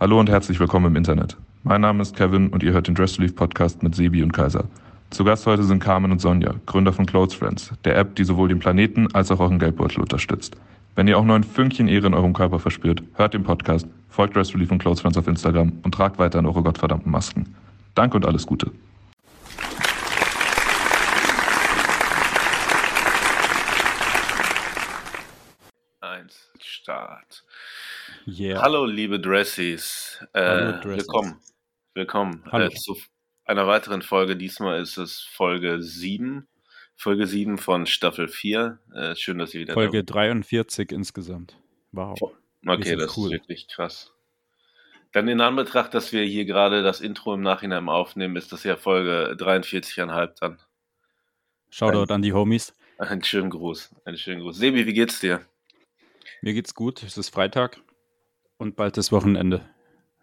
Hallo und herzlich willkommen im Internet. Mein Name ist Kevin und ihr hört den Dress Leave Podcast mit Sebi und Kaiser. Zu Gast heute sind Carmen und Sonja, Gründer von Clothes Friends, der App, die sowohl den Planeten als auch euren Geldbeutel unterstützt. Wenn ihr auch nur ein Fünkchen Ehre in eurem Körper verspürt, hört den Podcast, folgt Dress Leave und Clothes Friends auf Instagram und tragt weiter in eure gottverdammten Masken. Danke und alles Gute. Eins, Start. Yeah. Hallo, liebe Dressies. Äh, Hallo, Dressies. Willkommen. Willkommen. Äh, zu einer weiteren Folge. Diesmal ist es Folge 7. Folge 7 von Staffel 4. Äh, schön, dass ihr wieder Folge 43 insgesamt. Wow. da Okay, das cool. ist wirklich krass. Dann in Anbetracht, dass wir hier gerade das Intro im Nachhinein aufnehmen, ist das ja Folge 43,5 dann. Shoutout an die Homies. Einen schönen Gruß. Einen schönen Gruß. Sebi, wie geht's dir? Mir geht's gut. Es ist Freitag und bald das Wochenende.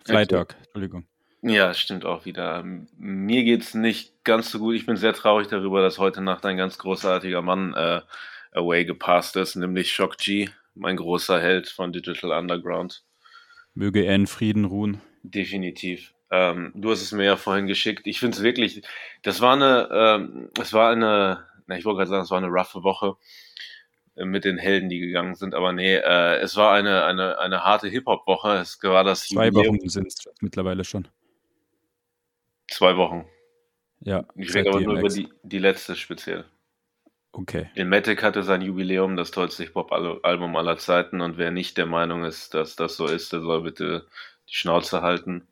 Freitag, Entschuldigung. Ja, stimmt auch wieder. Mir geht's nicht ganz so gut. Ich bin sehr traurig darüber, dass heute Nacht ein ganz großartiger Mann äh, away gepasst ist, nämlich Shock G, mein großer Held von Digital Underground. Möge er in Frieden ruhen. Definitiv. Ähm, du hast es mir ja vorhin geschickt. Ich finde es wirklich, das war eine, ähm, es war eine, na, ich wollte gerade sagen, es war eine roughe Woche mit den Helden, die gegangen sind, aber nee, äh, es war eine, eine, eine harte Hip-Hop-Woche. Es war das Zwei Jubiläum. Wochen sind es mittlerweile schon. Zwei Wochen. Ja, Ich rede aber nur über DMX. die, die letzte speziell. Okay. Ilmatic hatte sein Jubiläum, das tollste Hip-Hop-Album aller Zeiten. Und wer nicht der Meinung ist, dass das so ist, der soll bitte die Schnauze halten.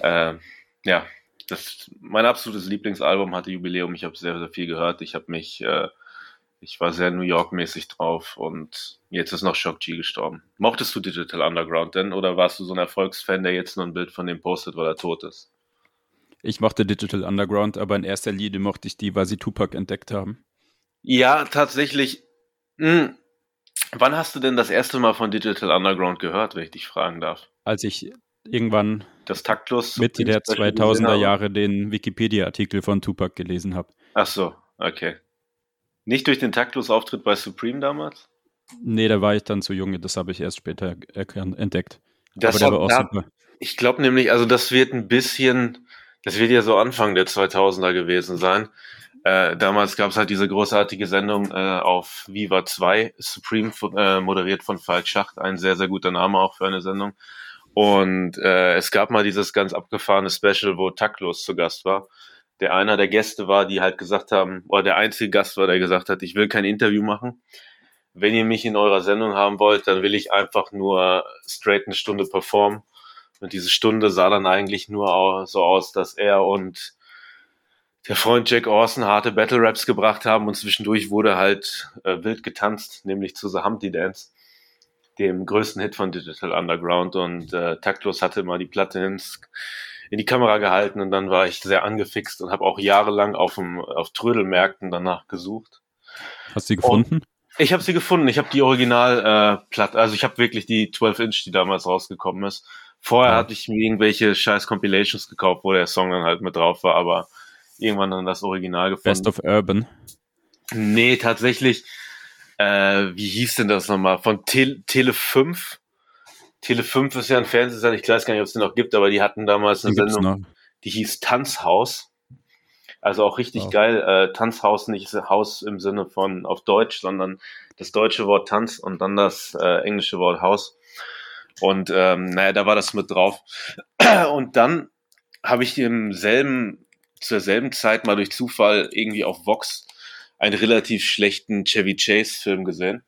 Äh, ja, das, mein absolutes Lieblingsalbum hatte Jubiläum. Ich habe sehr, sehr viel gehört. Ich habe mich, äh, ich war sehr New York-mäßig drauf und jetzt ist noch Shock G gestorben. Mochtest du Digital Underground denn oder warst du so ein Erfolgsfan, der jetzt nur ein Bild von dem postet, weil er tot ist? Ich mochte Digital Underground, aber in erster Linie mochte ich die, weil sie Tupac entdeckt haben. Ja, tatsächlich. Hm. Wann hast du denn das erste Mal von Digital Underground gehört, wenn ich dich fragen darf? Als ich irgendwann Das taktlos Mitte der Special 2000er gesehen habe? Jahre den Wikipedia-Artikel von Tupac gelesen habe. Ach so, okay. Nicht durch den taktlos Auftritt bei Supreme damals? Nee, da war ich dann zu jung, das habe ich erst später entdeckt. Das aber der hat- war auch da- super. Ich glaube nämlich, also das wird ein bisschen, das wird ja so Anfang der 2000er gewesen sein. Äh, damals gab es halt diese großartige Sendung äh, auf Viva 2, Supreme, äh, moderiert von Falk Schacht, ein sehr, sehr guter Name auch für eine Sendung. Und äh, es gab mal dieses ganz abgefahrene Special, wo Taktlos zu Gast war. Der einer der Gäste war, die halt gesagt haben, oder der einzige Gast war, der gesagt hat, ich will kein Interview machen. Wenn ihr mich in eurer Sendung haben wollt, dann will ich einfach nur straight eine Stunde performen. Und diese Stunde sah dann eigentlich nur so aus, dass er und der Freund Jack Orson harte Battle Raps gebracht haben und zwischendurch wurde halt äh, wild getanzt, nämlich zu The Humpty Dance, dem größten Hit von Digital Underground. Und äh, Taktlos hatte mal die Platte ins, in die Kamera gehalten und dann war ich sehr angefixt und habe auch jahrelang auf, dem, auf Trödelmärkten danach gesucht. Hast du sie gefunden? Ich habe sie gefunden. Ich habe die Original äh, also ich habe wirklich die 12 Inch, die damals rausgekommen ist. Vorher Ja. hatte ich mir irgendwelche scheiß Compilations gekauft, wo der Song dann halt mit drauf war, aber irgendwann dann das Original gefunden. Best of Urban. nee, tatsächlich, äh, wie hieß denn das nochmal? Von Tele, Tele 5? Tele 5 ist ja ein Fernsehsender, ich weiß gar nicht, ob es den noch gibt, aber die hatten damals Die eine gibt's Sendung, die hieß Tanzhaus. Also auch richtig Wow. geil. Äh, Tanzhaus nicht Haus im Sinne von auf Deutsch, sondern das deutsche Wort Tanz und dann das äh, englische Wort Haus. Und ähm, naja, da war das mit drauf. Und dann habe ich im selben, zur selben Zeit mal durch Zufall irgendwie auf Vox einen relativ schlechten Chevy Chase Film gesehen.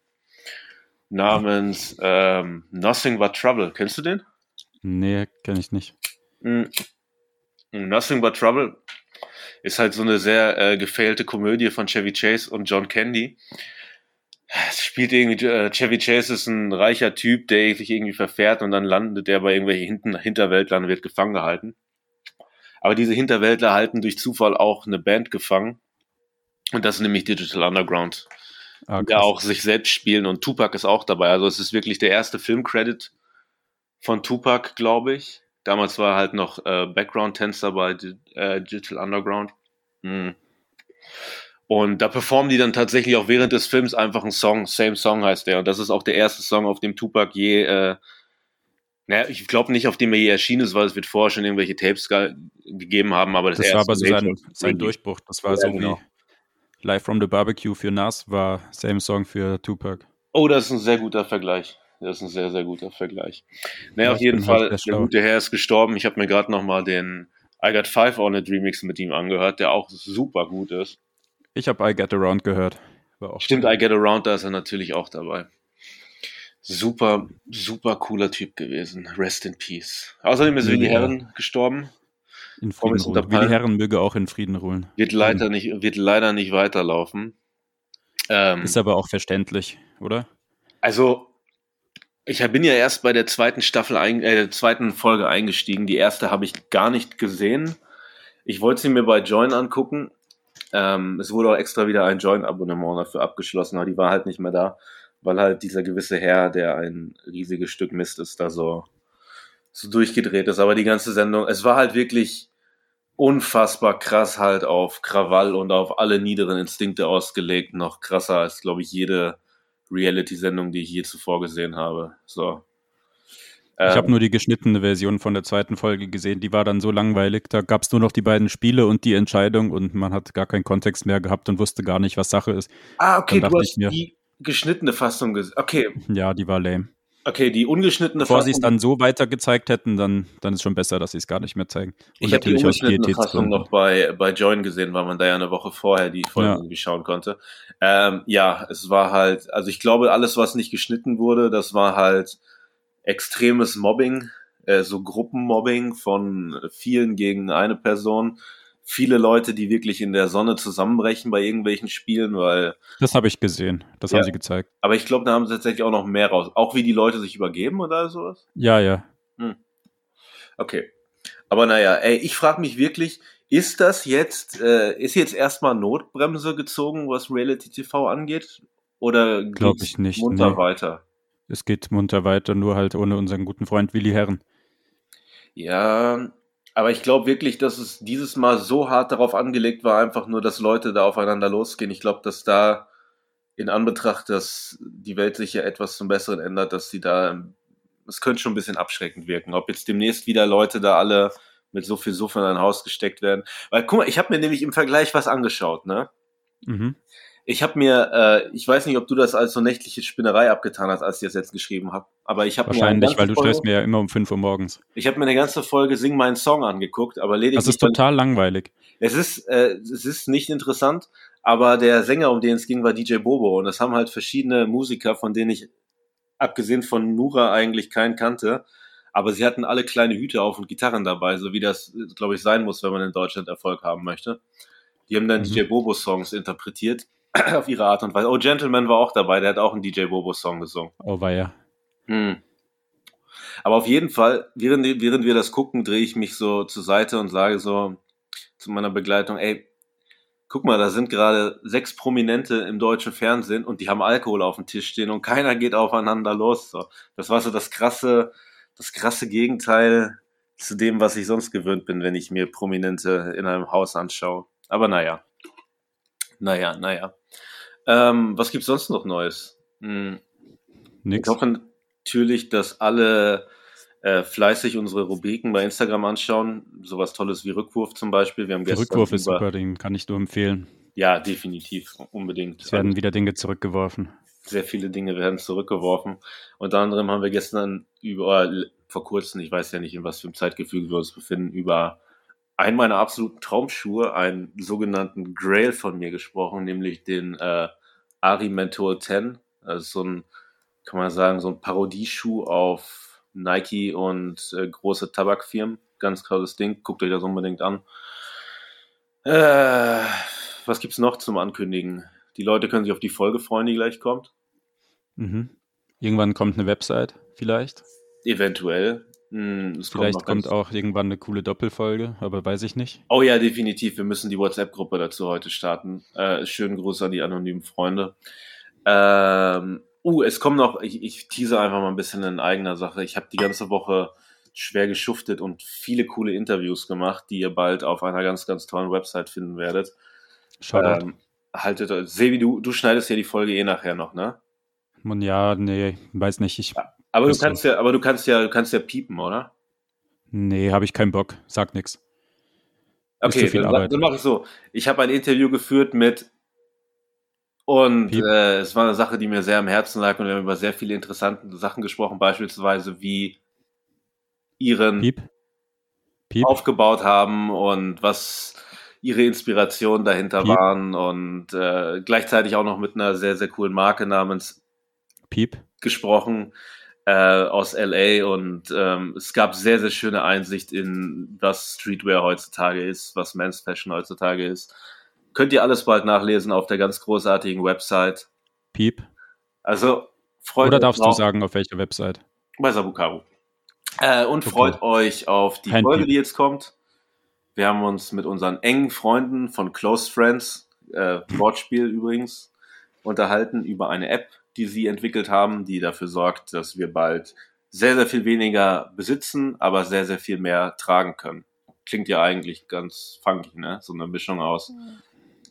Namens ähm, Nothing But Trouble. Kennst du den? Nee, kenne ich nicht. Mm. Nothing But Trouble ist halt so eine sehr äh, gefailte Komödie von Chevy Chase und John Candy. Es spielt irgendwie, äh, Chevy Chase ist ein reicher Typ, der sich irgendwie verfährt und dann landet er bei irgendwelchen Hinten, Hinterwäldlern und wird gefangen gehalten. Aber diese Hinterwäldler halten durch Zufall auch eine Band gefangen. Und das ist nämlich Digital Underground Ah, ja auch sich selbst spielen und Tupac ist auch dabei. Also es ist wirklich der erste Filmcredit von Tupac, glaube ich. Damals war halt noch äh, Background-Tänzer bei äh, Digital Underground. Hm. Und da performen die dann tatsächlich auch während des Films einfach einen Song. Same Song heißt der. Und das ist auch der erste Song, auf dem Tupac je äh, Naja, ich glaube nicht, auf dem er je erschienen ist, weil es wird vorher schon irgendwelche Tapes gegeben haben, aber das, das war aber so sein, sein Durchbruch. Das war ja, so genau. Live from the Barbecue für Nas war Same Song für Tupac. Oh, das ist ein sehr guter Vergleich. Das ist ein sehr, sehr guter Vergleich. Naja, ja, auf jeden halt Fall, halt der gute Herr ist gestorben. Ich habe mir gerade nochmal den I Got Five on It Remix mit ihm angehört, der auch super gut ist. Ich habe I Get Around gehört. Stimmt, I Get Around, da ist er natürlich auch dabei. Super, super cooler Typ gewesen. Rest in Peace. Außerdem ist Willi Herren gestorben. In Frieden ruhen. Willi Herren möge auch in Frieden ruhen. Wird leider nicht, wird leider nicht weiterlaufen. Ähm, ist aber auch verständlich, oder? Also, ich bin ja erst bei der zweiten Staffel, ein, äh, der zweiten Folge eingestiegen. Die erste habe ich gar nicht gesehen. Ich wollte sie mir bei Join angucken. Ähm, es wurde auch extra wieder ein Join-Abonnement dafür abgeschlossen, aber die war halt nicht mehr da weil halt dieser gewisse Herr, der ein riesiges Stück Mist ist, da so, so durchgedreht ist. Aber die ganze Sendung, es war halt wirklich unfassbar krass halt auf Krawall und auf alle niederen Instinkte ausgelegt. Noch krasser als, glaube ich, jede Reality-Sendung, die ich je zuvor gesehen habe. So. Ich habe ähm, nur die geschnittene Version von der zweiten Folge gesehen, die war dann so langweilig. Da gab es nur noch die beiden Spiele und die Entscheidung und man hat gar keinen Kontext mehr gehabt und wusste gar nicht, was Sache ist. Ah, okay, du hast mir, die geschnittene Fassung gesehen. Okay. Ja, die war lame. Okay, die ungeschnittene Bevor Fassung. Bevor sie es dann so weiter gezeigt hätten, dann, dann ist schon besser, dass sie es gar nicht mehr zeigen. Und ich habe die ungeschnittene Fassung noch bei, bei Join gesehen, weil man da ja eine Woche vorher die Folge ja. irgendwie schauen konnte. Ähm, ja, es war halt, also ich glaube, alles, was nicht geschnitten wurde, das war halt extremes Mobbing, äh, so Gruppenmobbing von vielen gegen eine Person viele Leute, die wirklich in der Sonne zusammenbrechen bei irgendwelchen Spielen, weil. Das habe ich gesehen. Das ja. haben sie gezeigt. Aber ich glaube, da haben sie tatsächlich auch noch mehr raus. Auch wie die Leute sich übergeben oder sowas? Ja, ja. Hm. Okay. Aber naja, ey, ich frage mich wirklich, ist das jetzt, äh, ist jetzt erstmal Notbremse gezogen, was Reality TV angeht? Oder geht ich nicht, munter nee. weiter? Es geht munter weiter, nur halt ohne unseren guten Freund Willi Herren. Ja, aber ich glaube wirklich, dass es dieses Mal so hart darauf angelegt war, einfach nur, dass Leute da aufeinander losgehen. Ich glaube, dass da in Anbetracht, dass die Welt sich ja etwas zum Besseren ändert, dass sie da, es könnte schon ein bisschen abschreckend wirken. Ob jetzt demnächst wieder Leute da alle mit so viel Suff in ein Haus gesteckt werden. Weil, guck mal, ich habe mir nämlich im Vergleich was angeschaut, ne? Mhm. Ich habe mir, äh, ich weiß nicht, ob du das als so nächtliche Spinnerei abgetan hast, als ich das jetzt geschrieben habe, aber ich habe wahrscheinlich, weil du Folge, schläfst mir ja immer um 5 Uhr morgens. Ich habe mir eine ganze Folge Sing meinen Song angeguckt, aber lediglich. Das ist total langweilig. Es ist, äh, es ist nicht interessant, aber der Sänger, um den es ging, war DJ Bobo und das haben halt verschiedene Musiker, von denen ich abgesehen von Nura eigentlich keinen kannte, aber sie hatten alle kleine Hüte auf und Gitarren dabei, so wie das, glaube ich, sein muss, wenn man in Deutschland Erfolg haben möchte. Die haben dann mhm. DJ Bobo Songs interpretiert auf ihre Art und Weise. Oh, Gentleman war auch dabei, der hat auch einen DJ Bobo-Song gesungen. Oh, war ja. Hm. Aber auf jeden Fall, während, während wir das gucken, drehe ich mich so zur Seite und sage so zu meiner Begleitung, ey, guck mal, da sind gerade sechs Prominente im deutschen Fernsehen und die haben Alkohol auf dem Tisch stehen und keiner geht aufeinander los. So. Das war so das krasse, das krasse Gegenteil zu dem, was ich sonst gewöhnt bin, wenn ich mir Prominente in einem Haus anschaue. Aber naja. Naja, naja. Ähm, was gibt's sonst noch Neues? Hm. Nix. Ich hoffe natürlich, dass alle äh, fleißig unsere Rubriken bei Instagram anschauen. Sowas Tolles wie Rückwurf zum Beispiel. Wir haben gestern Rückwurf ist super, den kann ich nur empfehlen. Ja, definitiv, unbedingt. Es werden wieder Dinge zurückgeworfen. Sehr viele Dinge werden zurückgeworfen. Unter anderem haben wir gestern über, vor kurzem, ich weiß ja nicht, in was für einem Zeitgefüge wir uns befinden, über einen meiner absoluten Traumschuhe, einen sogenannten Grail von mir gesprochen, nämlich den äh, Ari Mentor 10. Also so ein, kann man sagen, so ein Parodieschuh auf Nike und äh, große Tabakfirmen. Ganz krasses Ding. Guckt euch das unbedingt an. Äh, was gibt's noch zum Ankündigen? Die Leute können sich auf die Folge freuen, die gleich kommt. Mhm. Irgendwann kommt eine Website, vielleicht. Eventuell. Hm, Vielleicht kommt auch irgendwann eine coole Doppelfolge, aber weiß ich nicht. Oh ja, definitiv. Wir müssen die WhatsApp-Gruppe dazu heute starten. Äh, schönen Gruß an die anonymen Freunde. Ähm, uh, es kommt noch, ich, ich tease einfach mal ein bisschen in eigener Sache. Ich habe die ganze Woche schwer geschuftet und viele coole Interviews gemacht, die ihr bald auf einer ganz, ganz tollen Website finden werdet. Shoutout. Ähm, haltet, Sebi, du, du schneidest ja die Folge eh nachher noch, ne? Ja, nee, weiß nicht. Ich Aber du kannst ja, aber du kannst ja, du kannst ja piepen, oder? Nee, habe ich keinen Bock. Sag nix. Okay, dann, dann mache ich so. Ich habe ein Interview geführt mit und äh, es war eine Sache, die mir sehr am Herzen lag und wir haben über sehr viele interessante Sachen gesprochen, beispielsweise wie ihren Piep. Piep. aufgebaut haben und was ihre Inspirationen dahinter Piep. waren und äh, gleichzeitig auch noch mit einer sehr, sehr coolen Marke namens Piep gesprochen äh, aus LA und ähm, es gab sehr, sehr schöne Einsicht in was Streetwear heutzutage ist, was Men's Fashion heutzutage ist. Könnt ihr alles bald nachlesen auf der ganz großartigen Website. Piep. Also freut Oder darfst du sagen, auf welcher Website? Bei Sabukaru. Äh, und okay. freut euch auf die Kein Folge, Piep. die jetzt kommt. Wir haben uns mit unseren engen Freunden von Close Friends, äh, Wortspiel übrigens, unterhalten über eine App, die sie entwickelt haben, die dafür sorgt, dass wir bald sehr, sehr viel weniger besitzen, aber sehr, sehr viel mehr tragen können. Klingt ja eigentlich ganz funky, ne? So eine Mischung aus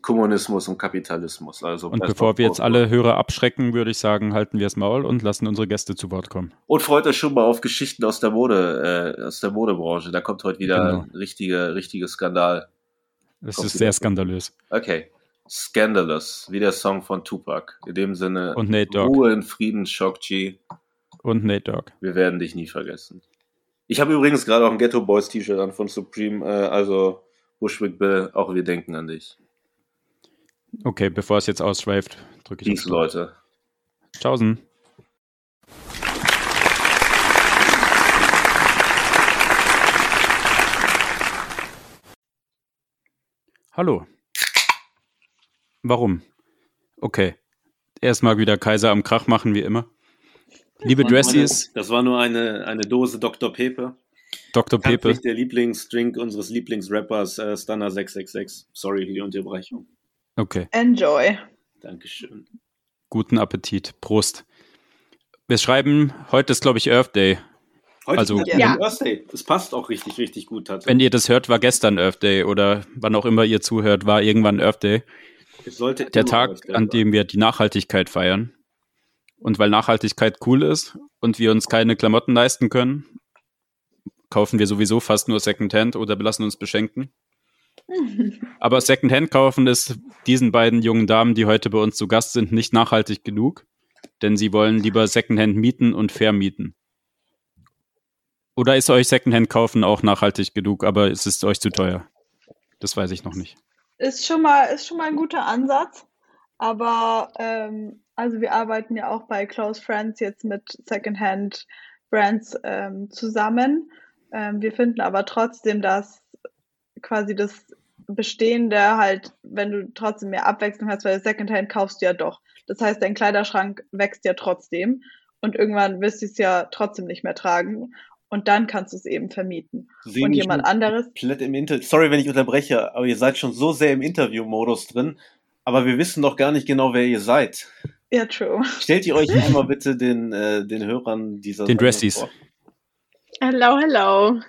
Kommunismus und Kapitalismus. Also und bevor wir jetzt alle Hörer abschrecken, würde ich sagen, halten wir das Maul und lassen unsere Gäste zu Wort kommen. Und freut euch schon mal auf Geschichten aus der Mode, äh, aus der Modebranche. Da kommt heute wieder genau. ein richtiger, richtiger Skandal. Es ist sehr skandalös. Okay. Scandalous, wie der Song von Tupac. In dem Sinne, und Nate Dogg. Ruhe in Frieden, Shock G. Und Nate Dogg. Wir werden dich nie vergessen. Ich habe übrigens gerade auch ein Ghetto Boys T-Shirt an von Supreme, äh, also Bushwick Bill, auch wir denken an dich. Okay, bevor es jetzt ausschweift, drücke ich. Peace, Leute. Tschaußen. Hallo. Warum? Okay. Erstmal wieder Kaiser am Krach machen, wie immer. Liebe Dressies. Das war nur eine, eine Dose Dr. Pepe. Dr. Pepe. der Lieblingsdrink unseres Lieblingsrappers äh, Stunner 666. Sorry für die Unterbrechung. Okay. Enjoy. Dankeschön. Guten Appetit. Prost. Wir schreiben, heute ist, glaube ich, Earth Day. Heute also, ist ja. Earth Day. Das passt auch richtig, richtig gut. Tatsächlich. Wenn ihr das hört, war gestern Earth Day oder wann auch immer ihr zuhört, war irgendwann Earth Day. Der Tag, an dem wir die Nachhaltigkeit feiern. Und weil Nachhaltigkeit cool ist und wir uns keine Klamotten leisten können, kaufen wir sowieso fast nur Secondhand oder belassen uns beschenken. Aber Secondhand kaufen ist diesen beiden jungen Damen, die heute bei uns zu Gast sind, nicht nachhaltig genug, denn sie wollen lieber Secondhand mieten und vermieten. Oder ist euch Secondhand kaufen auch nachhaltig genug, aber ist es euch zu teuer? Das weiß ich noch nicht. Ist schon mal, ist schon mal ein guter Ansatz. Aber ähm, also wir arbeiten ja auch bei Close Friends jetzt mit Secondhand Brands ähm, zusammen. Ähm, wir finden aber trotzdem, dass quasi das Bestehende halt, wenn du trotzdem mehr Abwechslung hast, weil Secondhand kaufst du ja doch. Das heißt, dein Kleiderschrank wächst ja trotzdem und irgendwann wirst du es ja trotzdem nicht mehr tragen und dann kannst du es eben vermieten. Sie und jemand anderes. Komplett im Inter Sorry, wenn ich unterbreche, aber ihr seid schon so sehr im Interview-Modus drin, aber wir wissen doch gar nicht genau, wer ihr seid. Ja, true. Stellt ihr euch einmal bitte den, äh, den Hörern dieser Den Dressies. Hello, hello.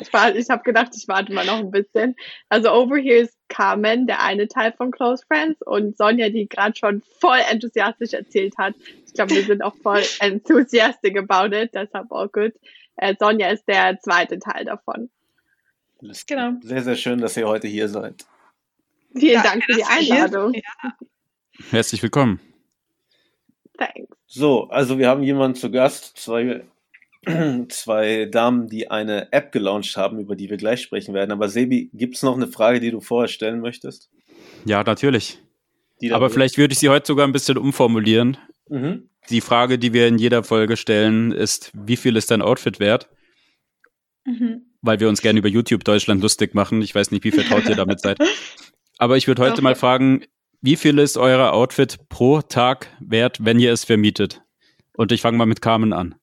Ich, war, ich habe gedacht, ich warte mal noch ein bisschen. Also over here ist Carmen, der eine Teil von Close Friends und Sonja, die gerade schon voll enthusiastisch erzählt hat. Ich glaube, wir sind auch voll enthusiastic about it, deshalb auch gut. Äh, Sonja ist der zweite Teil davon. Genau. Sehr, sehr schön, dass ihr heute hier seid. Vielen ja, Dank für die Einladung. Ja. Herzlich willkommen. Thanks. So, also wir haben jemanden zu Gast, zwei zwei Damen, die eine App gelauncht haben, über die wir gleich sprechen werden. Aber Sebi, gibt es noch eine Frage, die du vorher stellen möchtest? Ja, natürlich. Aber vielleicht würde ich sie heute sogar ein bisschen umformulieren. Mhm. Die Frage, die wir in jeder Folge stellen, ist, wie viel ist dein Outfit wert? Mhm. Weil wir uns gerne über YouTube Deutschland lustig machen. Ich weiß nicht, wie vertraut ihr damit seid. Aber ich würde heute okay. mal fragen, wie viel ist euer Outfit pro Tag wert, wenn ihr es vermietet? Und ich fange mal mit Carmen an.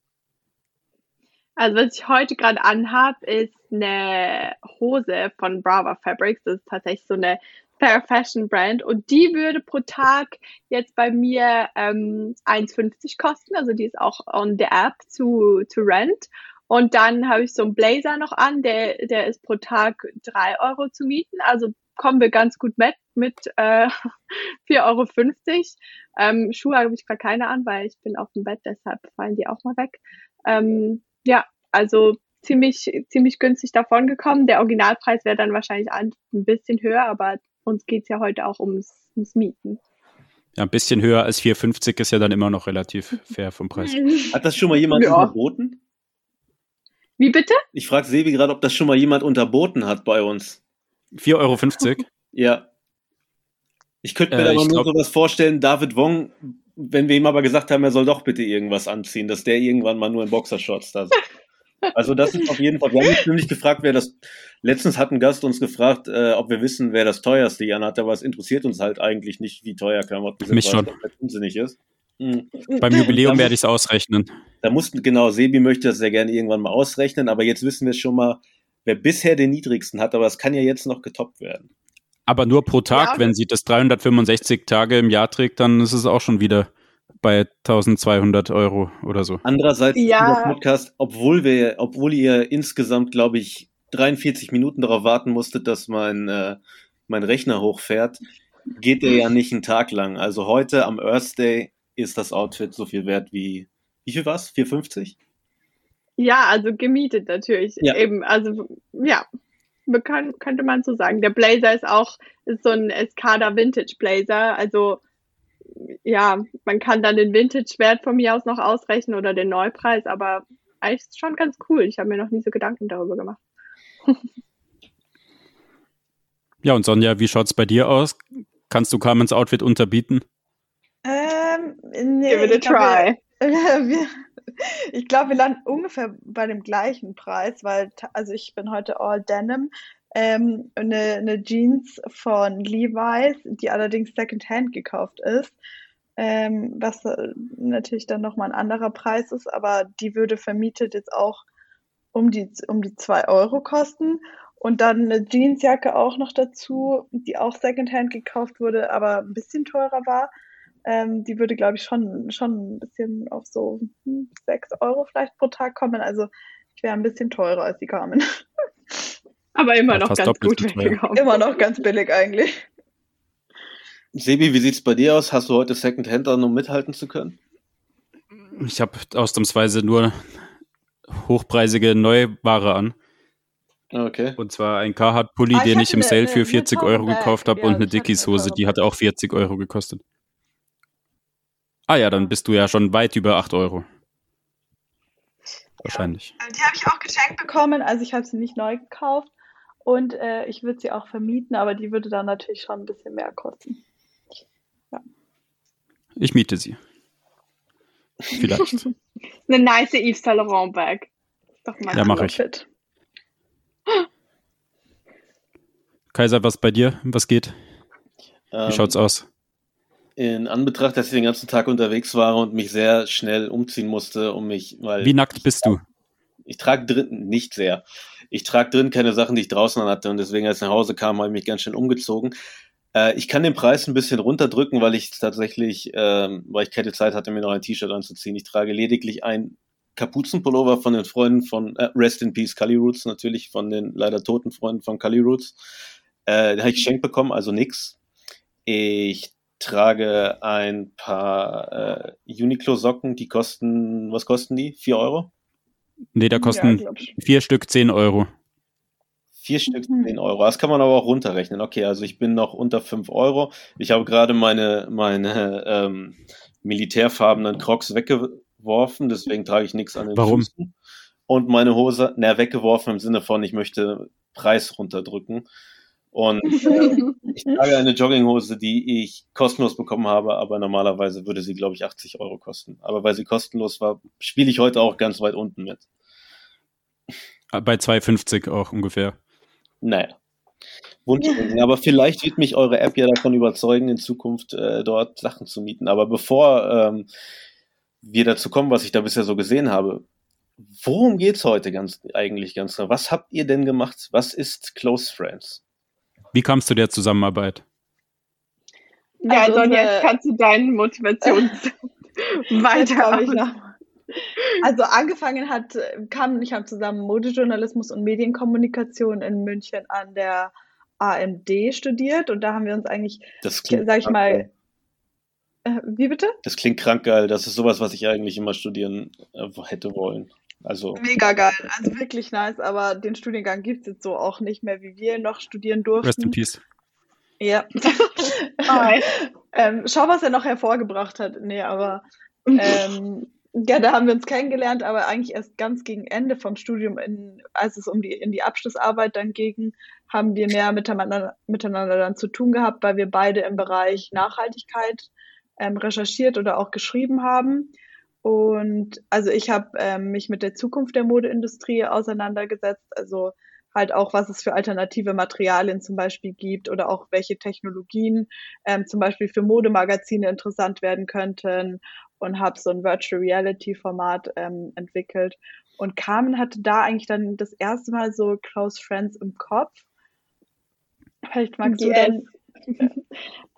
Also was ich heute gerade anhab, ist eine Hose von Brava Fabrics. Das ist tatsächlich so eine Fair Fashion Brand und die würde pro Tag jetzt bei mir ähm, 1,50 kosten. Also die ist auch on the app zu, zu rent. Und dann habe ich so einen Blazer noch an, der, der ist pro Tag 3 Euro zu mieten. Also kommen wir ganz gut mit, mit äh, 4,50 Euro. Ähm, Schuhe habe ich gerade keine an, weil ich bin auf dem Bett, deshalb fallen die auch mal weg. Ähm, ja, also ziemlich, ziemlich günstig davon gekommen. Der Originalpreis wäre dann wahrscheinlich ein bisschen höher, aber uns geht es ja heute auch ums, ums Mieten. Ja, ein bisschen höher als 4,50 ist ja dann immer noch relativ fair vom Preis. Hat das schon mal jemand ja. unterboten? Wie bitte? Ich frage Sebi gerade, ob das schon mal jemand unterboten hat bei uns. 4,50 Euro? ja. Ich könnte mir äh, da mal nur sowas vorstellen, David Wong, wenn wir ihm aber gesagt haben, er soll doch bitte irgendwas anziehen, dass der irgendwann mal nur in Boxershorts da sitzt. Also das ist auf jeden Fall. Wir haben uns nämlich gefragt, wer das. Letztens hat ein Gast uns gefragt, äh, ob wir wissen, wer das teuerste Jan hat, aber es interessiert uns halt eigentlich nicht, wie teuer Klamotten sind, Mich weil schon. das unsinnig ist. Mhm. Beim Jubiläum werde ich es ausrechnen. Da mussten, genau, Sebi möchte das sehr gerne irgendwann mal ausrechnen, aber jetzt wissen wir schon mal, wer bisher den niedrigsten hat, aber es kann ja jetzt noch getoppt werden. Aber nur pro Tag, ja. wenn sie das 365 Tage im Jahr trägt, dann ist es auch schon wieder bei 1200 Euro oder so. Andererseits, ja. Podcast, obwohl wir, obwohl ihr insgesamt, glaube ich, 43 Minuten darauf warten musstet, dass mein, äh, mein Rechner hochfährt, geht der ja nicht einen Tag lang. Also heute am Earth Day ist das Outfit so viel wert wie, wie viel war's? 4,50? Ja, also gemietet natürlich. Ja. Eben, also, ja, kann, könnte man so sagen. Der Blazer ist auch ist so ein Escada Vintage Blazer. Also ja, man kann dann den Vintage-Wert von mir aus noch ausrechnen oder den Neupreis, aber eigentlich ist schon ganz cool. Ich habe mir noch nie so Gedanken darüber gemacht. ja, und Sonja, wie schaut es bei dir aus? Kannst du Carmens Outfit unterbieten? Ähm, nee, Give it a try. Wir, ich glaube, wir landen ungefähr bei dem gleichen Preis, weil, also ich bin heute all Denim ähm, eine, eine Jeans von Levi's, die allerdings Secondhand gekauft ist, ähm, was äh, natürlich dann nochmal ein anderer Preis ist, aber die würde vermietet jetzt auch um die, um die zwei Euro kosten. Und dann eine Jeansjacke auch noch dazu, die auch Secondhand gekauft wurde, aber ein bisschen teurer war. Ähm, die würde, glaube ich, schon, schon ein bisschen auf so hm, sechs Euro vielleicht pro Tag kommen. Also ich wäre ein bisschen teurer als die Carmen. Aber immer ja, noch ganz gut weggekommen. Immer noch ganz billig eigentlich. Sebi, wie sieht's bei dir aus? Hast du heute Secondhand an, um mithalten zu können? Ich habe ausnahmsweise nur hochpreisige Neuware an. Okay. Und zwar ein Carhartt-Pulli, ah, den ich im Sale für 40 Euro gekauft habe ja, und eine Dickies-Hose, die hat auch 40 Euro gekostet. Ah ja, dann bist du ja schon weit über 8 Euro. Wahrscheinlich. Ja. Die habe ich auch geschenkt bekommen, also ich habe sie nicht neu gekauft. Und äh, ich würde sie auch vermieten, aber die würde dann natürlich schon ein bisschen mehr kosten. Ich miete sie. Vielleicht. Eine nice Yves Saint Laurent Bag. Doch mal ja, mache ich. Kaiser, was bei dir? Was geht? Wie ähm, schaut's aus? In Anbetracht, dass ich den ganzen Tag unterwegs war und mich sehr schnell umziehen musste, um mich mal. Wie nackt bist du? Ich trage drin nicht sehr. Ich trage drin keine Sachen, die ich draußen hatte und deswegen, als ich nach Hause kam, habe ich mich ganz schön umgezogen. Äh, ich kann den Preis ein bisschen runterdrücken, weil ich tatsächlich, äh, weil ich keine Zeit hatte, mir noch ein T-Shirt anzuziehen. Ich trage lediglich ein Kapuzenpullover von den Freunden von äh, Rest in Peace Cully Roots, natürlich von den leider toten Freunden von Cully Roots. Äh, den habe ich geschenkt bekommen, also nix. Ich trage ein paar äh, Uniqlo-Socken, die kosten, was kosten die? Vier Euro? Nee, da kosten ja, vier Stück 10 Euro. Vier Stück 10 mhm. Euro. Das kann man aber auch runterrechnen. Okay, also ich bin noch unter 5 Euro. Ich habe gerade meine, meine ähm, militärfarbenen Crocs weggeworfen, deswegen trage ich nichts an den Warum? Füßen. Und meine Hose, na, weggeworfen im Sinne von, ich möchte Preis runterdrücken. Und äh, ich trage eine Jogginghose, die ich kostenlos bekommen habe, aber normalerweise würde sie, glaube ich, 80 Euro kosten. Aber weil sie kostenlos war, spiele ich heute auch ganz weit unten mit. Bei 2,50 auch ungefähr. Naja. Wunschdenken. Aber vielleicht wird mich eure App ja davon überzeugen, in Zukunft äh, dort Sachen zu mieten. Aber bevor ähm, wir dazu kommen, was ich da bisher so gesehen habe, worum geht's heute ganz eigentlich ganz genau? Was habt ihr denn gemacht? Was ist Close Friends? Wie kamst du der Zusammenarbeit? Ja, also Sonja, jetzt kannst du deinen Motivations weiter. Also angefangen hat, kam, ich habe zusammen Modejournalismus und Medienkommunikation in München an der AMD studiert und da haben wir uns eigentlich, sag ich mal, Äh, wie bitte? Das klingt krank geil. Das ist sowas, was ich eigentlich immer studieren äh, hätte wollen. Also Mega geil, also wirklich nice, aber den Studiengang gibt es jetzt so auch nicht mehr, wie wir noch studieren durften. Rest in Peace. Ja. ähm, schau, was er noch hervorgebracht hat. Nee, aber ähm, ja, da haben wir uns kennengelernt, aber eigentlich erst ganz gegen Ende vom Studium, in, als es um die, in die Abschlussarbeit dann ging, haben wir mehr miteinander, miteinander dann zu tun gehabt, weil wir beide im Bereich Nachhaltigkeit ähm, recherchiert oder auch geschrieben haben. Und also ich habe ähm, mich mit der Zukunft der Modeindustrie auseinandergesetzt, also halt auch, was es für alternative Materialien zum Beispiel gibt oder auch welche Technologien ähm, zum Beispiel für Modemagazine interessant werden könnten und habe so ein Virtual Reality Format ähm, entwickelt. Und Carmen hatte da eigentlich dann das erste Mal so Close Friends im Kopf. Vielleicht magst yes. du dann.